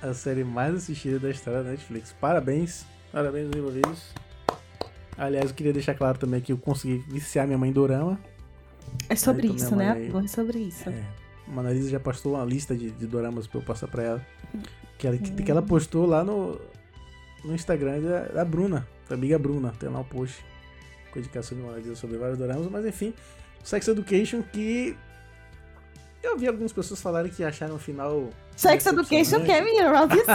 A série mais assistida da história da Netflix. Parabéns, parabéns aos envolvidos. Aliás, eu queria deixar claro também que eu consegui viciar minha mãe Dorama. É sobre Então, minha isso, né? aí-? É sobre isso. É. A Manalisa já postou uma lista de, de doramas pra eu passar pra ela. Que ela, que ela postou lá no, no Instagram da, da Bruna, da amiga Bruna. Tem lá um post com indicação de Manalisa sobre vários doramas. Mas enfim, Sex Education que. Eu vi algumas pessoas falarem que acharam o final. Sex Education que é minha, Round 6.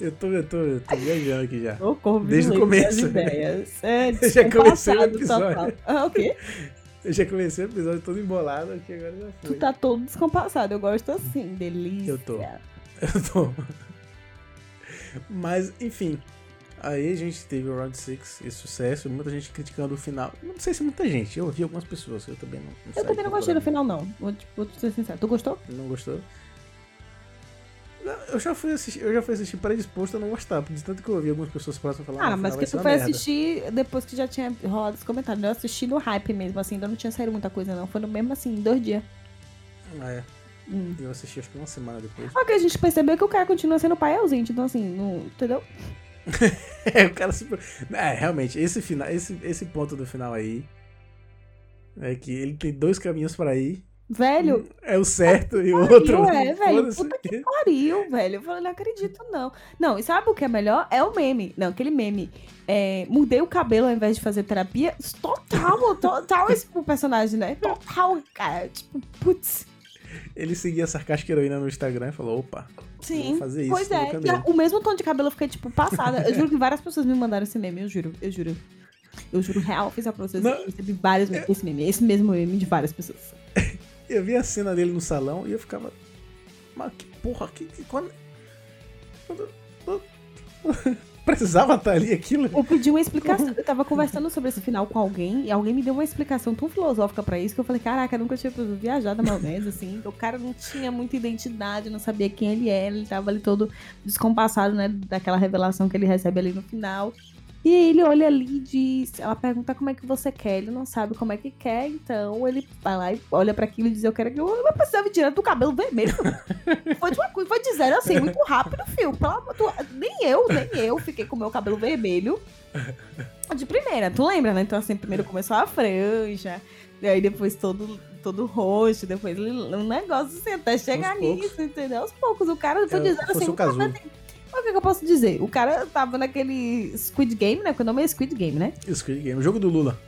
eu, tô, eu, tô, eu tô viajando aqui já. O corpo Desde o começo. ideias. É, Eu já comecei o episódio. total. Ah, o quê? Eu já comecei o episódio todo embolado aqui, agora já Tu foi. tá todo descompassado. Eu gosto assim, delícia. Eu tô. Eu tô. Mas, enfim. Aí a gente teve o Round 6, esse sucesso, muita gente criticando o final. Não sei se muita gente, eu ouvi algumas pessoas, eu também não. não Eu também não gostei do final, não. Vou, vou ser sincero. Tu gostou? Não gostou? Eu já fui assistir, eu já fui assistir predisposto a não gostar, de tanto que eu ouvi algumas pessoas próximas falando Ah, "Ah, mas que tu foi merda." assistir depois que já tinha rolado os comentários. Eu assisti no hype mesmo, assim, ainda não tinha saído muita coisa, não. Foi no mesmo assim, em dois dias. Ah, é. Hum. Eu assisti acho que uma semana depois. Só que a gente percebeu que o cara continua sendo pai ausente, então assim, não, entendeu? É, o cara se. É, realmente, esse, final, esse, esse ponto do final aí. É que ele tem dois caminhos pra ir. Velho, É o certo e o outro. é, velho. Puta que pariu, velho. Eu falei, não acredito, não. Não, e sabe o que é melhor? É o meme. Não, aquele meme. É, mudei o cabelo ao invés de fazer terapia. Total, total esse pro personagem, né? Total, cara. Tipo, putz. Ele seguia a sarcástica heroína no Instagram e falou: opa, Sim. vou fazer isso. Pois é, o mesmo tom de cabelo eu fiquei, tipo, passada. Eu juro que várias pessoas me mandaram esse meme, eu juro, eu juro. Eu juro real, fiz a pra vocês. Não. Eu recebi vários memes, esse meme, esse mesmo meme de várias pessoas. Eu vi a cena dele no salão e eu ficava. Mas que porra, que. que quando... Precisava estar ali aquilo? Eu pedi uma explicação. Eu tava conversando sobre esse final com alguém e alguém me deu uma explicação tão filosófica pra isso que eu falei, caraca, eu nunca tinha viajado na maionese, assim. O cara não tinha muita identidade, não sabia quem ele era, ele tava ali todo descompassado, né, daquela revelação que ele recebe ali no final. E aí ele olha ali e diz, ela pergunta como é que você quer, ele não sabe como é que quer, então ele vai lá e olha pra aquilo e diz, eu quero que eu, eu precisava direto do cabelo vermelho. Foi de uma coisa, foi de zero assim, muito rápido, fio. Tu- nem eu, nem eu fiquei com o meu cabelo vermelho de primeira, tu lembra, né? Então assim, primeiro começou a franja, e aí depois todo, todo roxo, depois um negócio assim, até chegar nisso, entendeu? Aos poucos, o cara foi É, dizendo assim, o o que, que eu posso dizer? O cara tava naquele Squid Game, né? Porque o nome é Squid Game, né? Squid Game, o jogo do Lula.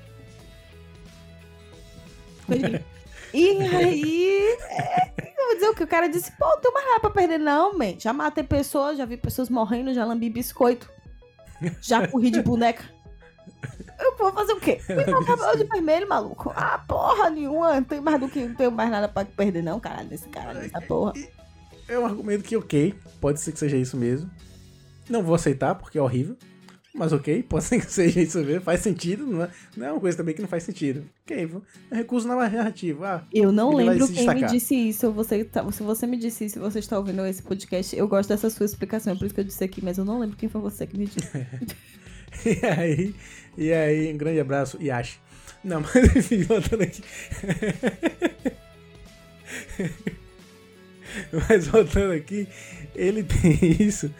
E aí, é, eu vou dizer o que? O cara disse, pô, não tem mais nada pra perder, não, man. Já matei pessoas, já vi pessoas morrendo, já lambi biscoito. Já corri de boneca. Eu vou fazer o quê? Me meu cabelo de vermelho, maluco. Ah, porra nenhuma. Não tenho mais do que não tenho mais nada pra perder, não, caralho, nesse cara, nessa porra. É um argumento que, ok, pode ser que seja isso mesmo. Não vou aceitar, porque é horrível. Mas ok, pode ser que seja isso mesmo. Faz sentido, não é, não é uma coisa também que não faz sentido. Ok, é recurso na narrativa. Ah, Eu não lembro quem me disse isso. Você, tá- se você me disse isso, você está ouvindo esse podcast, eu gosto dessa sua explicação, é por isso que eu disse aqui, mas eu não lembro quem foi você que me disse. E aí, e aí, um grande abraço, Yashi. Não, mas enfim, voltando aqui. mas voltando aqui, ele tem isso.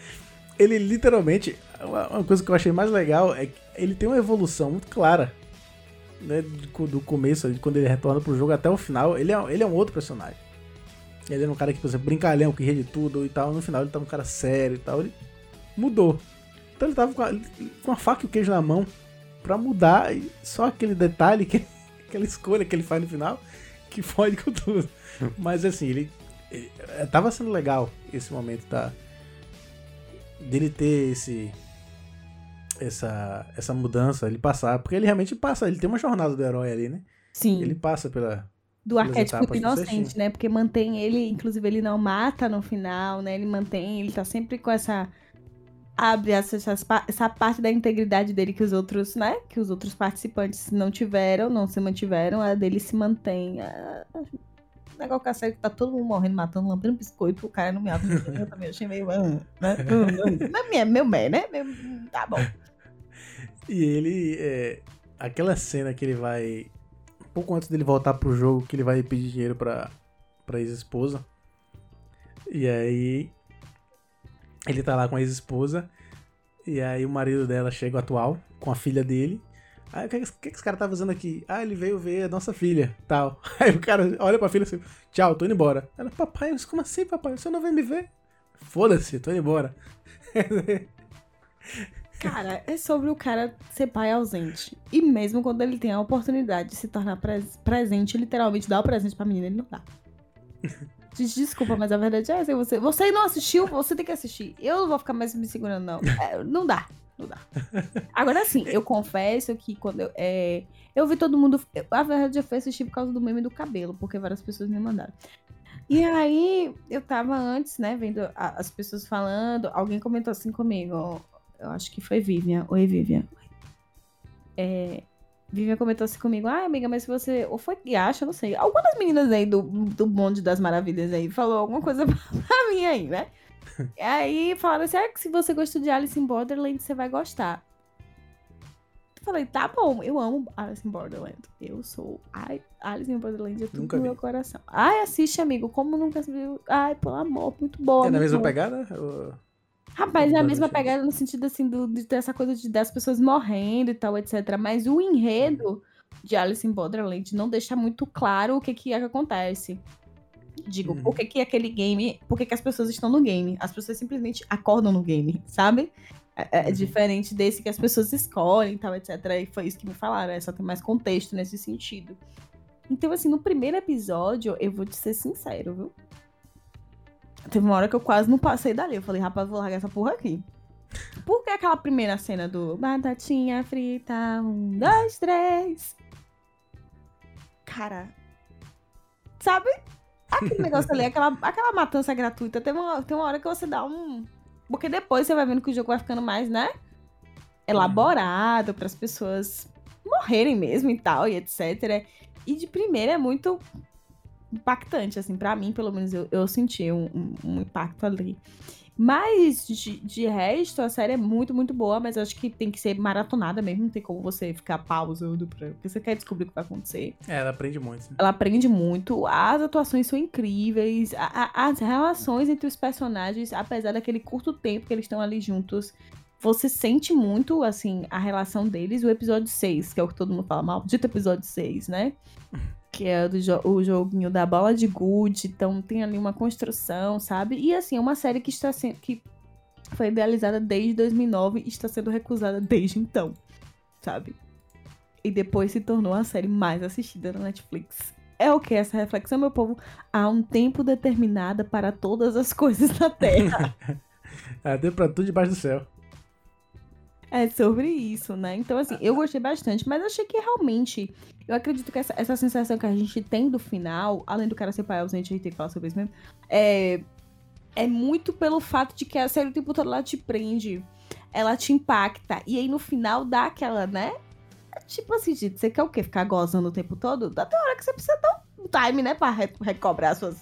Ele literalmente. Uma coisa que eu achei mais legal é que ele tem uma evolução muito clara. Né, do começo, de quando ele retorna pro jogo até o final, ele é, ele é um outro personagem. Ele era um cara que, por exemplo, brincalhão, que ria de tudo e tal. No final ele tá um cara sério e tal. Ele mudou. Então ele tava com a, com a faca e o queijo na mão pra mudar. E só aquele detalhe, que, aquela escolha que ele faz no final, que fode com tudo. Mas assim, ele tava sendo legal esse momento da dele ter esse essa essa mudança, ele passar, porque ele realmente passa, ele tem uma jornada do herói ali, né? Sim. Ele passa pela do arquétipo inocente, né? Porque mantém ele, inclusive ele não mata no final, né? Ele mantém, ele tá sempre com essa abre essa, essa parte da integridade dele que os outros, né? Que os outros participantes não tiveram, não se mantiveram, a dele se mantém. O negócio que série que tá todo mundo morrendo, matando, lambendo biscoito, o cara não me abre. Eu também achei meio. ah, né? Mas é meu bem, né? Meu- Tá bom. E ele. é, aquela cena que ele vai. Um pouco antes dele voltar pro jogo, que ele vai pedir dinheiro pra, pra ex-esposa. E aí. Ele tá lá com a ex-esposa. E aí o marido dela chega o atual, com a filha dele. Aí o que, que, esse cara tá fazendo aqui? Ah, ele veio ver a nossa filha, tal. Aí o cara olha pra filha assim, tchau, tô indo embora. Ela, papai, mas como assim, papai? Você não vem me ver? Foda-se, tô indo embora. Cara, é sobre o cara ser pai ausente. E mesmo quando ele tem a oportunidade de se tornar pres- presente, literalmente dar o presente pra menina, ele não dá. Gente, desculpa, mas a verdade é essa. Você, você não assistiu, você tem que assistir. Eu não vou ficar mais me segurando, não. É, não dá. Não dá. Agora sim, eu confesso que quando eu. é, eu vi todo mundo. eu- a verdade, eu fui assistir por causa do meme do cabelo, porque várias pessoas me mandaram. E aí, eu tava antes, né, vendo a- as pessoas falando. Alguém comentou assim comigo. Eu acho que foi Vivian. Oi, Vivian. É, Vivian comentou assim comigo. Ah, amiga, mas se você. Ou foi Yasha, não sei. Alguma das meninas aí do, do Bonde das Maravilhas aí falou alguma coisa pra mim aí, né? E aí falaram assim: ah, que se você gostou de Alice in Borderland, você vai gostar. Eu falei, tá bom, eu amo Alice in Borderland. Eu sou. Ai, Alice in Borderland é tudo Nunca no vi. meu coração. Ai, assiste, amigo. Como nunca viu? Ai, pelo amor, muito boa. É na mesma boa. pegada? Ou- Rapaz, é a mesma pegada no sentido assim do, de ter essa coisa de, das pessoas morrendo e tal, etc. Mas o enredo de Alice in Borderland não deixa muito claro o que, que é que acontece. Digo, Uhum. por que, que aquele game. Por que, que as pessoas estão no game? As pessoas simplesmente acordam no game, sabe? É, é Uhum. diferente desse que as pessoas escolhem e tal, etc. E foi isso que me falaram, é só tem mais contexto nesse sentido. Então, assim, no primeiro episódio, eu vou te ser sincero, viu? Teve uma hora que eu quase não passei dali. Eu falei, rapaz, vou largar essa porra aqui. Por que aquela primeira cena do Batatinha frita, um, dois, três? Cara, sabe? Aquele negócio ali, aquela, aquela matança gratuita, tem uma, tem uma hora que você dá um. Porque depois você vai vendo que o jogo vai ficando mais, né? Elaborado para as pessoas morrerem mesmo e tal, e etc. E de primeira é muito impactante, assim, pra mim, pelo menos, eu, eu senti um, um- um impacto ali. Mas, de, de resto, a série é muito, muito boa, mas acho que tem que ser maratonada mesmo, não tem como você ficar pausando, pra, porque você quer descobrir o que vai acontecer. É, ela aprende muito. né? Ela aprende muito, as atuações são incríveis, a- a- as relações entre os personagens, apesar daquele curto tempo que eles estão ali juntos, você sente muito, assim, a relação deles. O episódio 6, que é o que todo mundo fala, maldito episódio 6, né? Que é do jo- o joguinho da bola de gude, então tem ali uma construção, sabe? E assim, é uma série que está sendo que foi idealizada desde 2009 e está sendo recusada desde então, sabe? E depois se tornou a série mais assistida na Netflix. É o que essa reflexão, meu povo? Há um tempo determinado para todas as coisas na Terra. Ela deu pra tudo debaixo do céu. É sobre isso, né? Então, assim, eu gostei bastante, mas achei que realmente. Eu acredito que essa, essa sensação que a gente tem do final, além do cara ser pai ausente, a gente tem que falar sobre isso mesmo, é, é muito pelo fato de que a série o tempo todo ela te prende, ela te impacta, e aí no final dá aquela, né? Tipo assim, gente, você quer o quê? Ficar gozando o tempo todo? Dá até hora que você precisa dar um time, né? Pra re- recobrar suas,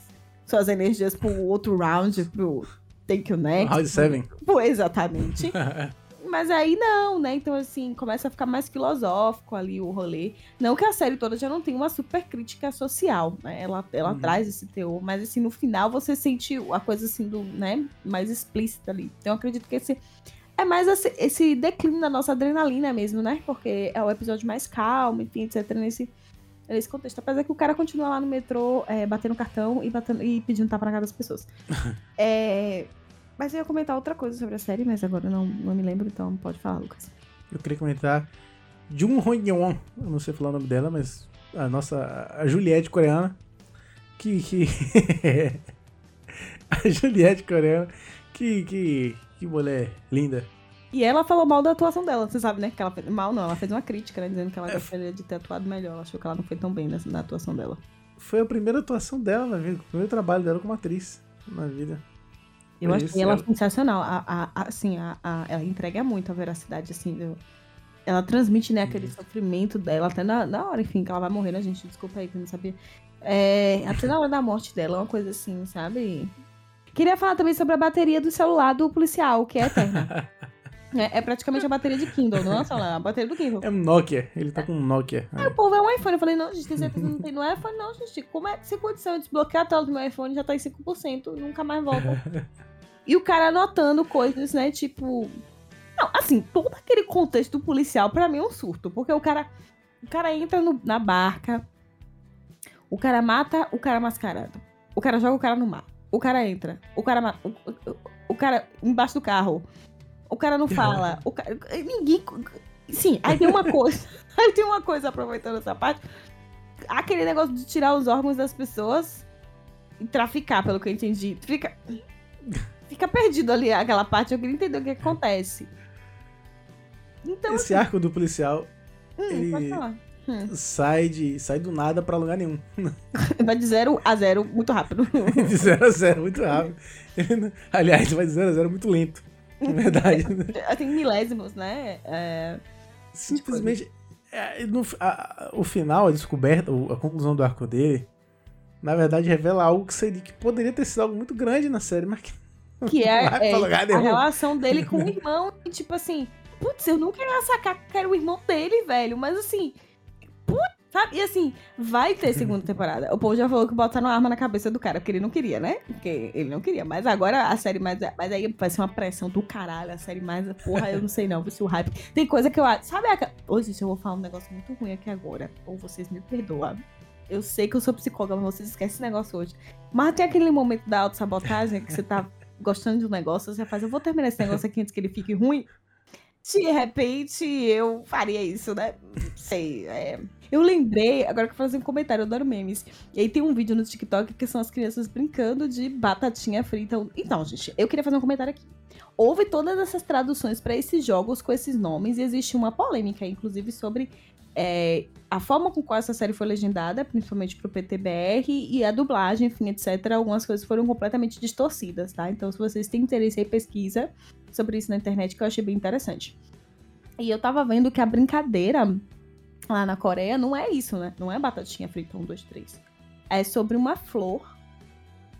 suas energias pro outro round, pro Thank You Next. Round 7. Pô, exatamente. Mas aí não, né? Então, assim, começa a ficar mais filosófico ali o rolê. Não que a série toda já não tenha uma super crítica social, né? Ela, ela Uhum. traz esse teor, mas assim, no final você sente a coisa assim do, né, mais explícita ali. Então eu acredito que esse é mais esse, esse declínio da nossa adrenalina mesmo, né? Porque é o episódio mais calmo, enfim, etc. Nesse, nesse contexto. Apesar que o cara continua lá no metrô é, batendo cartão e, batendo, e pedindo tapa na cara das pessoas. é, mas eu ia comentar outra coisa sobre a série, mas agora não, não me lembro, então pode falar, Lucas. Eu queria comentar Jung Hong-yeon, eu não sei falar o nome dela, mas a nossa a Juliette coreana, que, que A Juliette coreana. Que, que, que mulher linda. E ela falou mal da atuação dela, você sabe, né? Que ela fez, mal não, ela fez uma crítica, né? Dizendo que ela É. gostaria de ter atuado melhor. Ela achou que ela não foi tão bem nessa, na atuação dela. Foi a primeira atuação dela na vida, o primeiro trabalho dela como atriz na vida. Eu achei isso, ela ela- sensacional. A, a- assim, a, a- ela entrega muito a veracidade, assim, do- ela transmite, né, aquele sofrimento dela, até na, na hora, enfim, que ela vai morrer, né, gente? Desculpa aí que eu não sabia. É, até na hora da morte dela, uma coisa assim, sabe? Queria falar também sobre a bateria do celular do policial, que é eterna. é, é praticamente a bateria de Kindle, não é celular, é a bateria do Kindle. É um Nokia, ele tá com um Nokia. Aí o povo é um iPhone. Eu falei, não, gente, tem certeza que não tem no iPhone? Não, gente. Como é que sem condição de desbloquear a tela do meu iPhone já tá em 5%, nunca mais volta. e o cara anotando coisas, né? Tipo. Não, assim, todo aquele contexto policial, pra mim, é um surto. Porque o cara. O cara entra no- na barca. O cara mata o cara mascarado. O cara joga o cara no mar. O cara entra. O cara mata. O, o- o cara embaixo do carro. O cara não fala. o cara, ninguém. Sim, aí tem uma coisa. Aí tem uma coisa, aproveitando essa parte. Aquele negócio de tirar os órgãos das pessoas e traficar, pelo que eu entendi. Fica. Fica perdido ali aquela parte. Eu queria entender o que acontece. Então, Esse arco do policial hum, ele- pode falar. sai, de, sai do nada pra lugar nenhum. Vai de 0 a 0 muito rápido. De 0 a 0 muito rápido. Ele Aliás, vai de 0 a 0 muito lento. Na verdade. Tem milésimos, né? É, Simplesmente. é, no- a- o final, a descoberta, a conclusão do arco dele, na verdade revela algo que seria que poderia ter sido algo muito grande na série, mas que que é, é, a relação dele com o irmão. E, tipo assim, putz, eu nunca ia sacar que era o irmão dele, velho. Mas assim, putz, sabe? E assim, vai ter segunda temporada. O povo já falou que botaram uma arma na cabeça do cara, porque ele não queria, né? Porque ele não queria. Mas agora a série mais. Mas aí vai ser uma pressão do caralho. A série mais. Porra, eu não sei não. Se o hype. Tem coisa que eu acho. Sabe? A... Ô, gente, eu vou falar um negócio muito ruim aqui agora. Ou vocês me perdoam. Eu sei que eu sou psicóloga, mas vocês esquecem esse negócio hoje. Mas tem aquele momento da autossabotagem que você tá gostando de um negócio, você faz, eu vou terminar esse negócio aqui antes que ele fique ruim. De repente, eu faria isso, né? Sei. é. Eu lembrei, agora que eu fazer um comentário, eu adoro memes. E aí tem um vídeo no TikTok que são as crianças brincando de batatinha frita. Então, gente, eu queria fazer um comentário aqui. Houve todas essas traduções para esses jogos com esses nomes e existe uma polêmica, inclusive, sobre é, a forma com qual essa série foi legendada, principalmente pro PTBR, e a dublagem, enfim, etc. Algumas coisas foram completamente distorcidas, tá? Então, se vocês têm interesse aí, pesquisa sobre isso na internet, que eu achei bem interessante. E eu tava vendo que a brincadeira lá na Coreia não é isso, né? Não é batatinha frita 1, 2, 3. É sobre uma flor,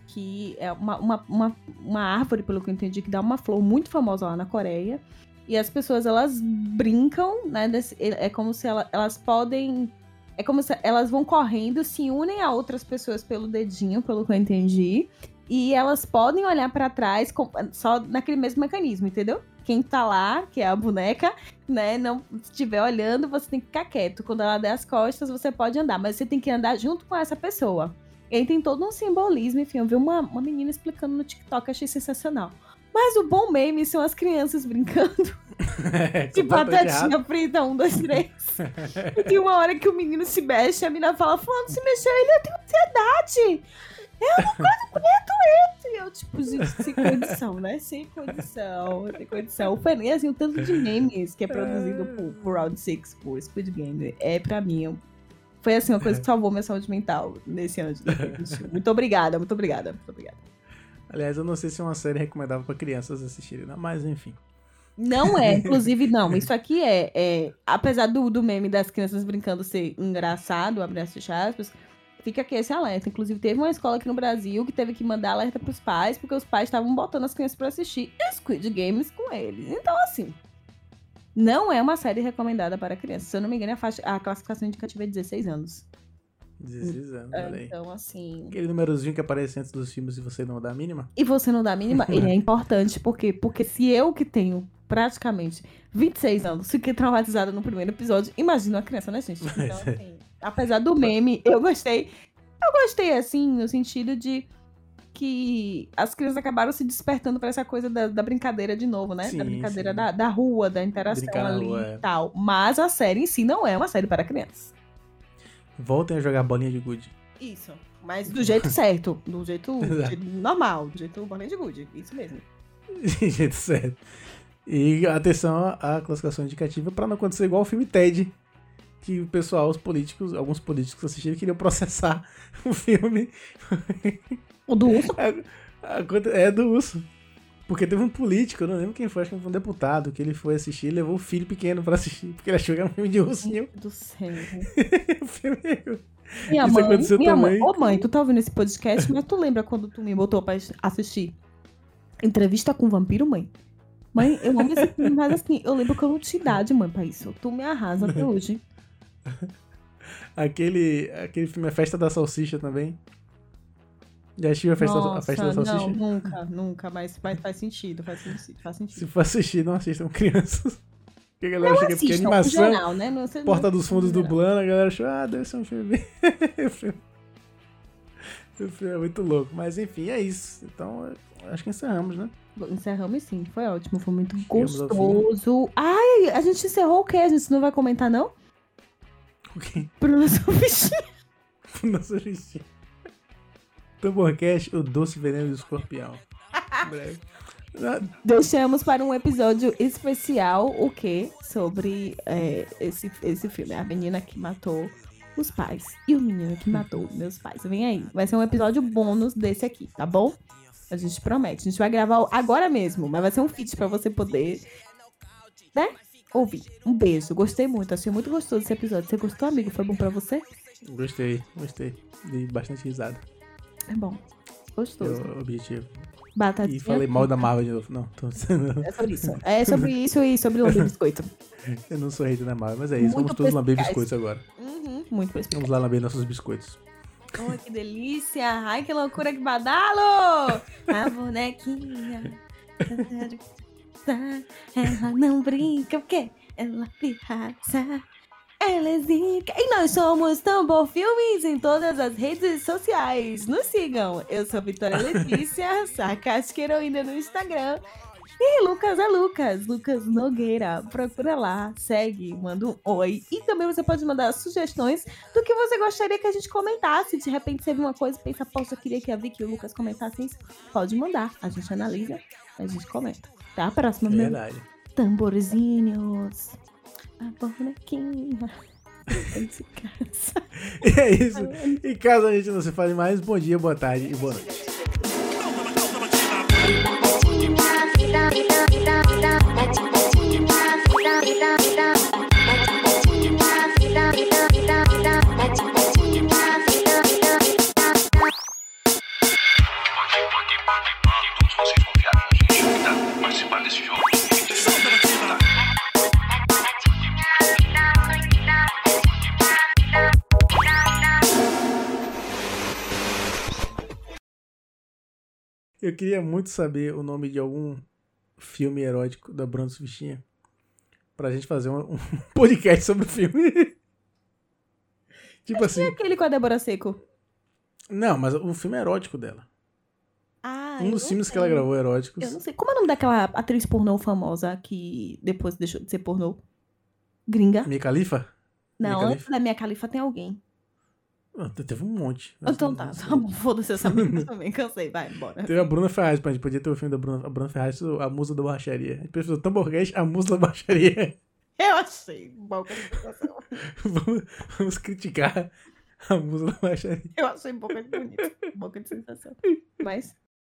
que é uma, uma, uma, uma árvore, pelo que eu entendi, que dá uma flor muito famosa lá na Coreia. E as pessoas, elas brincam, né? desse- é como se ela- elas podem. É como se elas vão correndo, se unem a outras pessoas pelo dedinho, pelo que eu entendi. E elas podem olhar pra trás com- só naquele mesmo mecanismo, entendeu? Quem tá lá, que é a boneca, né, não estiver olhando, você tem que ficar quieto. Quando ela der as costas, você pode andar, mas você tem que andar junto com essa pessoa. E aí tem todo um simbolismo, enfim, eu vi uma, uma menina explicando no TikTok, achei sensacional. Mas o bom meme são as crianças brincando É, de errado. batatinha frita, um, dois, três. e tem uma hora que o menino se mexe, a menina fala, fulano se mexeu, ele, eu tenho ansiedade. Eu não conheço isso. E eu, tipo, gente, sem condição, né? Sem condição, sem condição. O Fen- e, assim, o tanto de memes que é produzido por, por Round 6, por Squid Game, é pra mim... Foi assim, uma coisa que salvou minha saúde mental nesse ano de 2021. Muito obrigada, muito obrigada, muito obrigada. Aliás, eu não sei se é uma série recomendável pra crianças assistirem, né? mas enfim. Não é, inclusive não. Isso aqui é, é apesar do, do meme das crianças brincando ser engraçado, abre aspas, fica aqui esse alerta. Inclusive teve uma escola aqui no Brasil que teve que mandar alerta pros pais porque os pais estavam botando as crianças pra assistir Squid Games com eles. Então assim, não é uma série recomendada para crianças. Se eu não me engano, a, faixa, a classificação indicativa é 16 anos. 16 anos, É, olha aí. então assim, Aquele númerozinho que aparece antes dos filmes e você não dá a mínima? E você não dá a mínima, ele é importante, por quê? Porque se eu que tenho praticamente 26 anos fiquei traumatizada no primeiro episódio, imagina uma criança, né, gente? Então, assim, apesar do meme, eu gostei. Eu gostei, assim, no sentido de que as crianças acabaram se despertando pra essa coisa da, da brincadeira de novo, né? Sim, da brincadeira da, da rua, da interação Brincar ali rua, é. e tal. Mas a série em si não é uma série para crianças. Voltem a jogar bolinha de gude. Isso. Mas do jeito certo. Do jeito, do jeito normal. Do jeito Bollywood. Isso mesmo. jeito certo. E atenção à classificação indicativa pra não acontecer igual o filme Ted. Que o pessoal, os políticos, alguns políticos que assistiram queriam processar o filme. O do urso? É do urso. Porque teve um político, eu não lembro quem foi, acho que foi um deputado, que ele foi assistir e levou o filho pequeno pra assistir, porque ele achou que era um filme de ursinho. Do céu. Minha Isso mãe, aconteceu minha também. mãe, ô mãe, tu tá ouvindo esse podcast, mas tu lembra quando tu me botou pra assistir Entrevista com o Vampiro, mãe? Mãe, eu amo esse filme, mas assim, eu lembro que eu não tinha idade, mãe, pra isso. Tu me arrasa até hoje. aquele, aquele filme A Festa da Salsicha também. Já assistiu a Festa, a Festa da Nossa, Salsicha? não, nunca, nunca, mas, mas faz sentido, faz sentido, faz sentido. Se for assistir, não assistam crianças. Porque a galera chega porque Assistam, animação, em geral, né? Não, você- Porta não- dos Fundos dublando, a galera achou, ah, deve ser um filme o filme... é muito louco. Mas enfim, é isso. Então, acho que encerramos, né? Encerramos sim, foi ótimo, foi muito Chegamos gostoso. Ai, a gente encerrou o quê? A gente não vai comentar, não? Pro nosso bichinho. Nossa listinha. Tamborcast, o doce veneno do escorpião. Breve. Deixamos para um episódio especial o quê? Sobre é, esse, esse filme. A menina que matou os pais. E o menino que matou meus pais. Vem aí. Vai ser um episódio bônus desse aqui, tá bom? A gente promete. A gente vai gravar agora mesmo, mas vai ser um feat pra você poder, né? Ouvir. Um beijo. Gostei muito. Achei muito gostoso esse episódio. Você gostou, amigo? Foi bom pra você? Gostei, gostei. Dei bastante risada. É bom. Gostoso. É o objetivo. Batatinha. E falei mal da Marvel de novo. Não, tô... É sobre isso. É sobre isso e sobre o biscoito. eu não sou hater da Marvel, mas é isso. Muito Vamos todos lamber biscoitos agora. Uhum, muito perspicaz. Vamos lá lamber nossos biscoitos. Oh, que delícia! Ai, que loucura, que badalo! A bonequinha. Ela não brinca, porque ela pirraça. Ela é zica. E nós somos Tambor Filmes em todas as redes sociais. Nos sigam. Eu sou Vitória Letícia, sarcástica heroína no Instagram. E Lucas é Lucas, Lucas Nogueira. Procura lá, segue, manda um oi. E também você pode mandar sugestões do que você gostaria que a gente comentasse. De repente você viu uma coisa e pensa, poxa, eu queria que a Vicky e o Lucas comentassem isso. Pode mandar. A gente analisa, a gente comenta. Até a próxima, meu Verdade. tamborzinhos. A bonequinha. E é isso. E caso a gente não se fale mais, bom dia, boa tarde e boa noite. Eu queria muito saber o nome de algum filme erótico da Bruno Fichinha pra gente fazer um, um podcast sobre o filme. tipo E assim. aquele com a Débora Seco? Não, mas o filme erótico dela. Ah, um dos filmes que sei. ela gravou eróticos. Eu não sei. Como é o nome daquela atriz pornô famosa que depois deixou de ser pornô? Gringa? Mia Khalifa? Não, Mia antes Khalifa? da minha califa tem alguém. Ah, teve um monte. Então tá, tá bom, foda-se essa menina também, cansei, vai, bora. Teve a Bruna Ferraz, a gente podia ter o filme da Bruna, a Bruna Ferraz, a musa da borracharia. A gente o Tamborcast, a musa da borracharia. Eu achei sensação. vamos, vamos criticar a musa da borracharia. Eu achei boca de bonito, boca de sensação. Mas